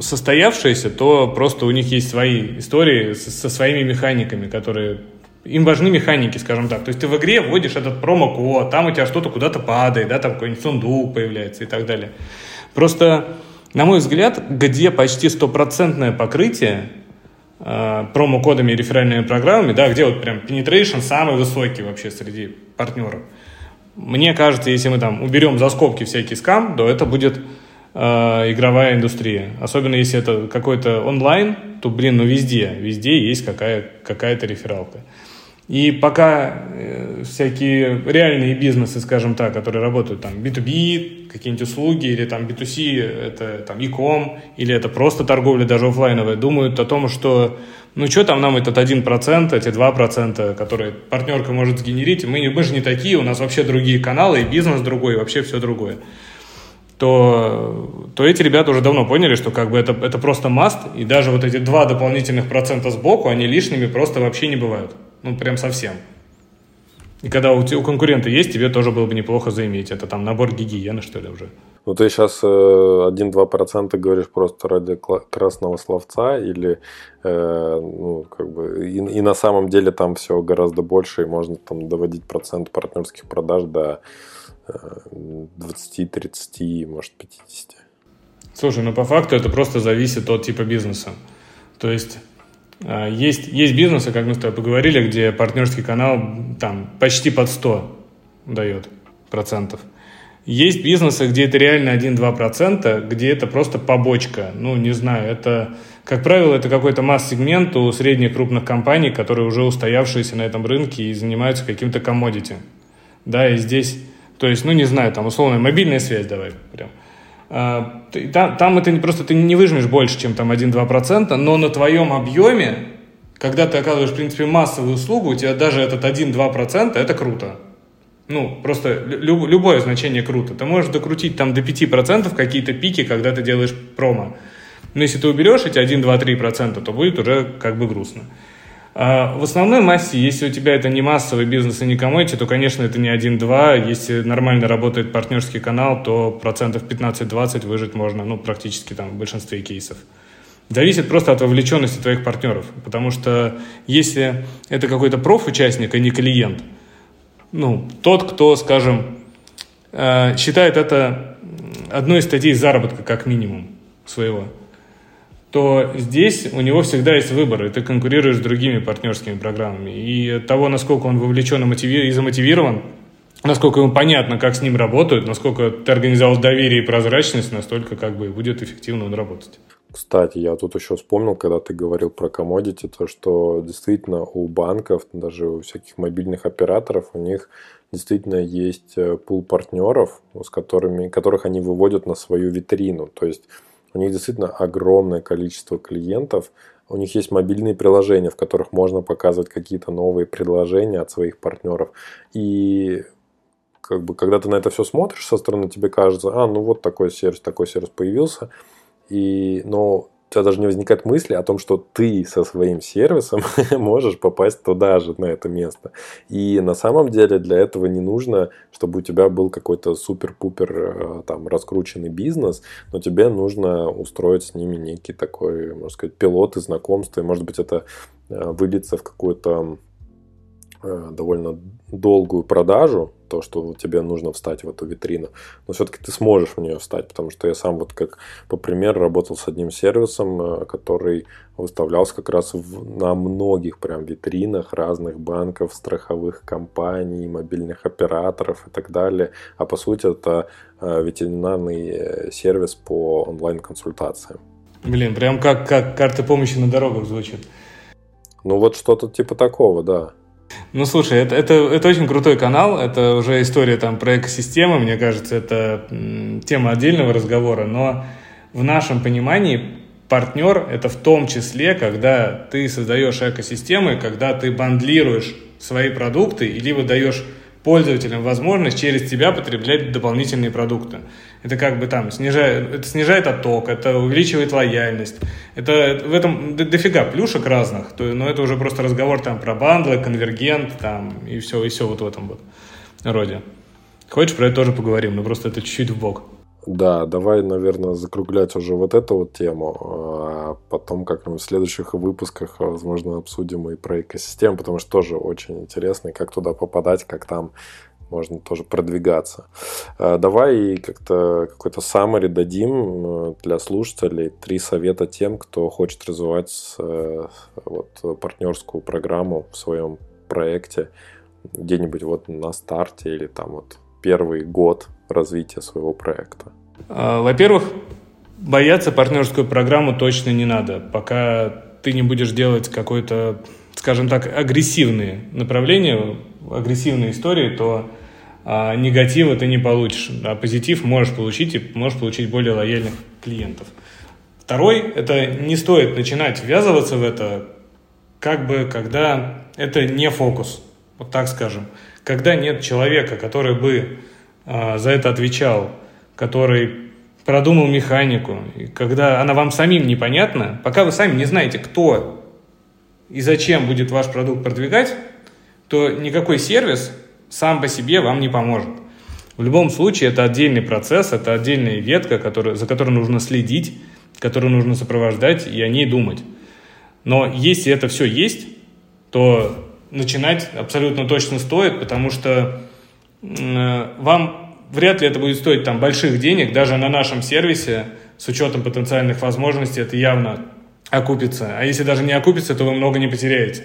состоявшаяся, то просто у них есть свои истории со своими механиками, которые им важны механики, скажем так. То есть ты в игре вводишь этот промокод, там у тебя что-то куда-то падает, да, там какой-нибудь сундук появляется и так далее. Просто, на мой взгляд, где почти стопроцентное покрытие промокодами и реферальными программами, да, где вот прям penetration самый высокий вообще среди партнеров. Мне кажется, если мы там уберем за скобки всякий скам, то это будет э, игровая индустрия. Особенно если это какой-то онлайн, то, блин, ну везде, везде есть какая, какая-то рефералка. И пока э, всякие реальные бизнесы, скажем так, которые работают там B2B, какие-нибудь услуги, или там B2C, это там e-com, или это просто торговля даже офлайновая, думают о том, что ну что там нам этот 1%, эти 2%, которые партнерка может сгенерить, мы, мы же не такие, у нас вообще другие каналы, и бизнес другой, и вообще все другое. То, то эти ребята уже давно поняли, что как бы это, это просто маст, и даже вот эти два дополнительных процента сбоку, они лишними просто вообще не бывают. Ну, прям совсем. И когда у, у конкурента есть, тебе тоже было бы неплохо заиметь. Это там набор гигиены, что ли, уже. Ну, ты сейчас 1-2% говоришь просто ради красного словца или э, ну, как бы и, и на самом деле там все гораздо больше, и можно там доводить процент партнерских продаж до 20, 30, может 50. Слушай, ну по факту это просто зависит от типа бизнеса. То есть есть, есть бизнесы, как мы с тобой поговорили, где партнерский канал там почти под 100 дает процентов. Есть бизнесы, где это реально 1-2%, где это просто побочка. Ну, не знаю, это, как правило, это какой-то масс-сегмент у средних крупных компаний, которые уже устоявшиеся на этом рынке и занимаются каким-то коммодити. Да, и здесь, то есть, ну, не знаю, там, условно, мобильная связь, давай прям. А, там, это не просто ты не выжмешь больше, чем там 1-2%, но на твоем объеме, когда ты оказываешь, в принципе, массовую услугу, у тебя даже этот 1-2% это круто. Ну, просто люб, любое значение круто. Ты можешь докрутить там до 5% какие-то пики, когда ты делаешь промо. Но если ты уберешь эти 1, 2, 3%, то будет уже как бы грустно. В основной массе, если у тебя это не массовый бизнес и не коммодити, то, конечно, это не 1-2. Если нормально работает партнерский канал, то процентов 15-20 выжить можно, ну, практически там в большинстве кейсов. Зависит просто от вовлеченности твоих партнеров. Потому что если это какой-то проф-участник, а не клиент, ну, тот, кто, скажем, э, считает это одной из статей заработка как минимум своего – то здесь у него всегда есть выбор, и ты конкурируешь с другими партнерскими программами. И того, насколько он вовлечен и замотивирован, насколько ему понятно, как с ним работают, насколько ты организовал доверие и прозрачность, настолько как бы будет эффективно он работать. Кстати, я тут еще вспомнил, когда ты говорил про комодити, то что действительно у банков, даже у всяких мобильных операторов, у них действительно есть э, пул партнеров, с которыми, которых они выводят на свою витрину. То есть у них действительно огромное количество клиентов. У них есть мобильные приложения, в которых можно показывать какие-то новые предложения от своих партнеров. И как бы, когда ты на это все смотришь со стороны, тебе кажется, а, ну вот такой сервис, такой сервис появился. И, но тебя даже не возникает мысли о том, что ты со своим сервисом [LAUGHS] можешь попасть туда же, на это место. И на самом деле для этого не нужно, чтобы у тебя был какой-то супер-пупер э, там раскрученный бизнес, но тебе нужно устроить с ними некий такой, можно сказать, пилот и знакомство. И может быть это э, выльется в какую-то довольно долгую продажу, то, что тебе нужно встать в эту витрину. Но все-таки ты сможешь в нее встать, потому что я сам вот как по примеру работал с одним сервисом, э, который выставлялся как раз в, на многих прям витринах разных банков, страховых компаний, мобильных операторов и так далее. А по сути это э, ветеринарный э, сервис по онлайн-консультациям. Блин, прям как, как карта помощи на дорогах звучит. Ну вот что-то типа такого, да. Ну, слушай, это, это, это очень крутой канал, это уже история там про экосистемы, мне кажется, это тема отдельного разговора, но в нашем понимании партнер – это в том числе, когда ты создаешь экосистемы, когда ты бандлируешь свои продукты, и либо даешь пользователям возможность через тебя потреблять дополнительные продукты. Это как бы там снижает, это снижает отток, это увеличивает лояльность. Это в этом дофига плюшек разных, то, но это уже просто разговор там про бандлы, конвергент там и все, и все вот в этом вот роде. Хочешь, про это тоже поговорим, но просто это чуть-чуть в бок. Да, давай, наверное, закруглять уже вот эту вот тему, а потом как-нибудь в следующих выпусках, возможно, обсудим и про экосистему, потому что тоже очень интересно, как туда попадать, как там можно тоже продвигаться. А давай как-то какой-то summary дадим э, для слушателей, три совета тем, кто хочет развивать вот, партнерскую программу в своем проекте где-нибудь вот на старте или там вот первый год развития своего проекта? А, во-первых, бояться партнерскую программу точно не надо, пока ты не будешь делать какой-то, скажем так, агрессивные направления, агрессивные истории, то а, негатива ты не получишь, а позитив можешь получить и можешь получить более лояльных клиентов. Второй – это не стоит начинать ввязываться в это, как бы, когда это не фокус, вот так скажем. Когда нет человека, который бы а, за это отвечал, который продумал механику, и когда она вам самим непонятна, пока вы сами не знаете, кто и зачем будет ваш продукт продвигать, то никакой сервис сам по себе вам не поможет. В любом случае, это отдельный процесс, это отдельная ветка, который, за которой нужно следить, которую нужно сопровождать и о ней думать. Но если это все есть, то начинать абсолютно точно стоит, потому что вам вряд ли это будет стоить там больших денег, даже на нашем сервисе, с учетом потенциальных возможностей, это явно окупится. А если даже не окупится, то вы много не потеряете.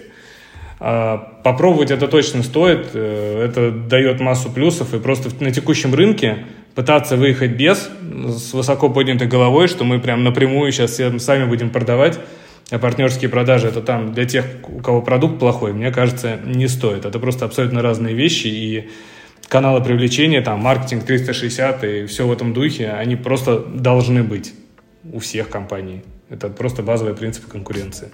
А попробовать это точно стоит, э, это дает массу плюсов, и просто на текущем рынке пытаться выехать без, с высоко поднятой головой, что мы прям напрямую сейчас сами будем продавать, а партнерские продажи это там для тех, у кого продукт плохой, мне кажется, не стоит. Это просто абсолютно разные вещи, и каналы привлечения, там, маркетинг 360 и все в этом духе, они просто должны быть у всех компаний. Это просто базовые принципы конкуренции.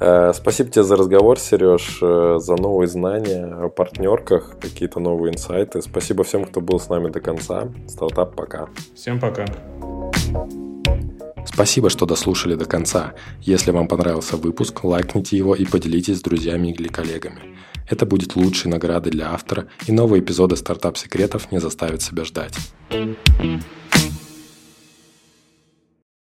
Э, спасибо тебе за разговор, Сереж, э, за новые знания о партнерках, какие-то новые инсайты. Спасибо всем, кто был с нами до конца. Стартап пока. Всем пока. Спасибо, что дослушали до конца. Если вам понравился выпуск, лайкните его и поделитесь с друзьями или коллегами. Это будет лучшей наградой для автора, и новые эпизоды стартап-секретов не заставят себя ждать.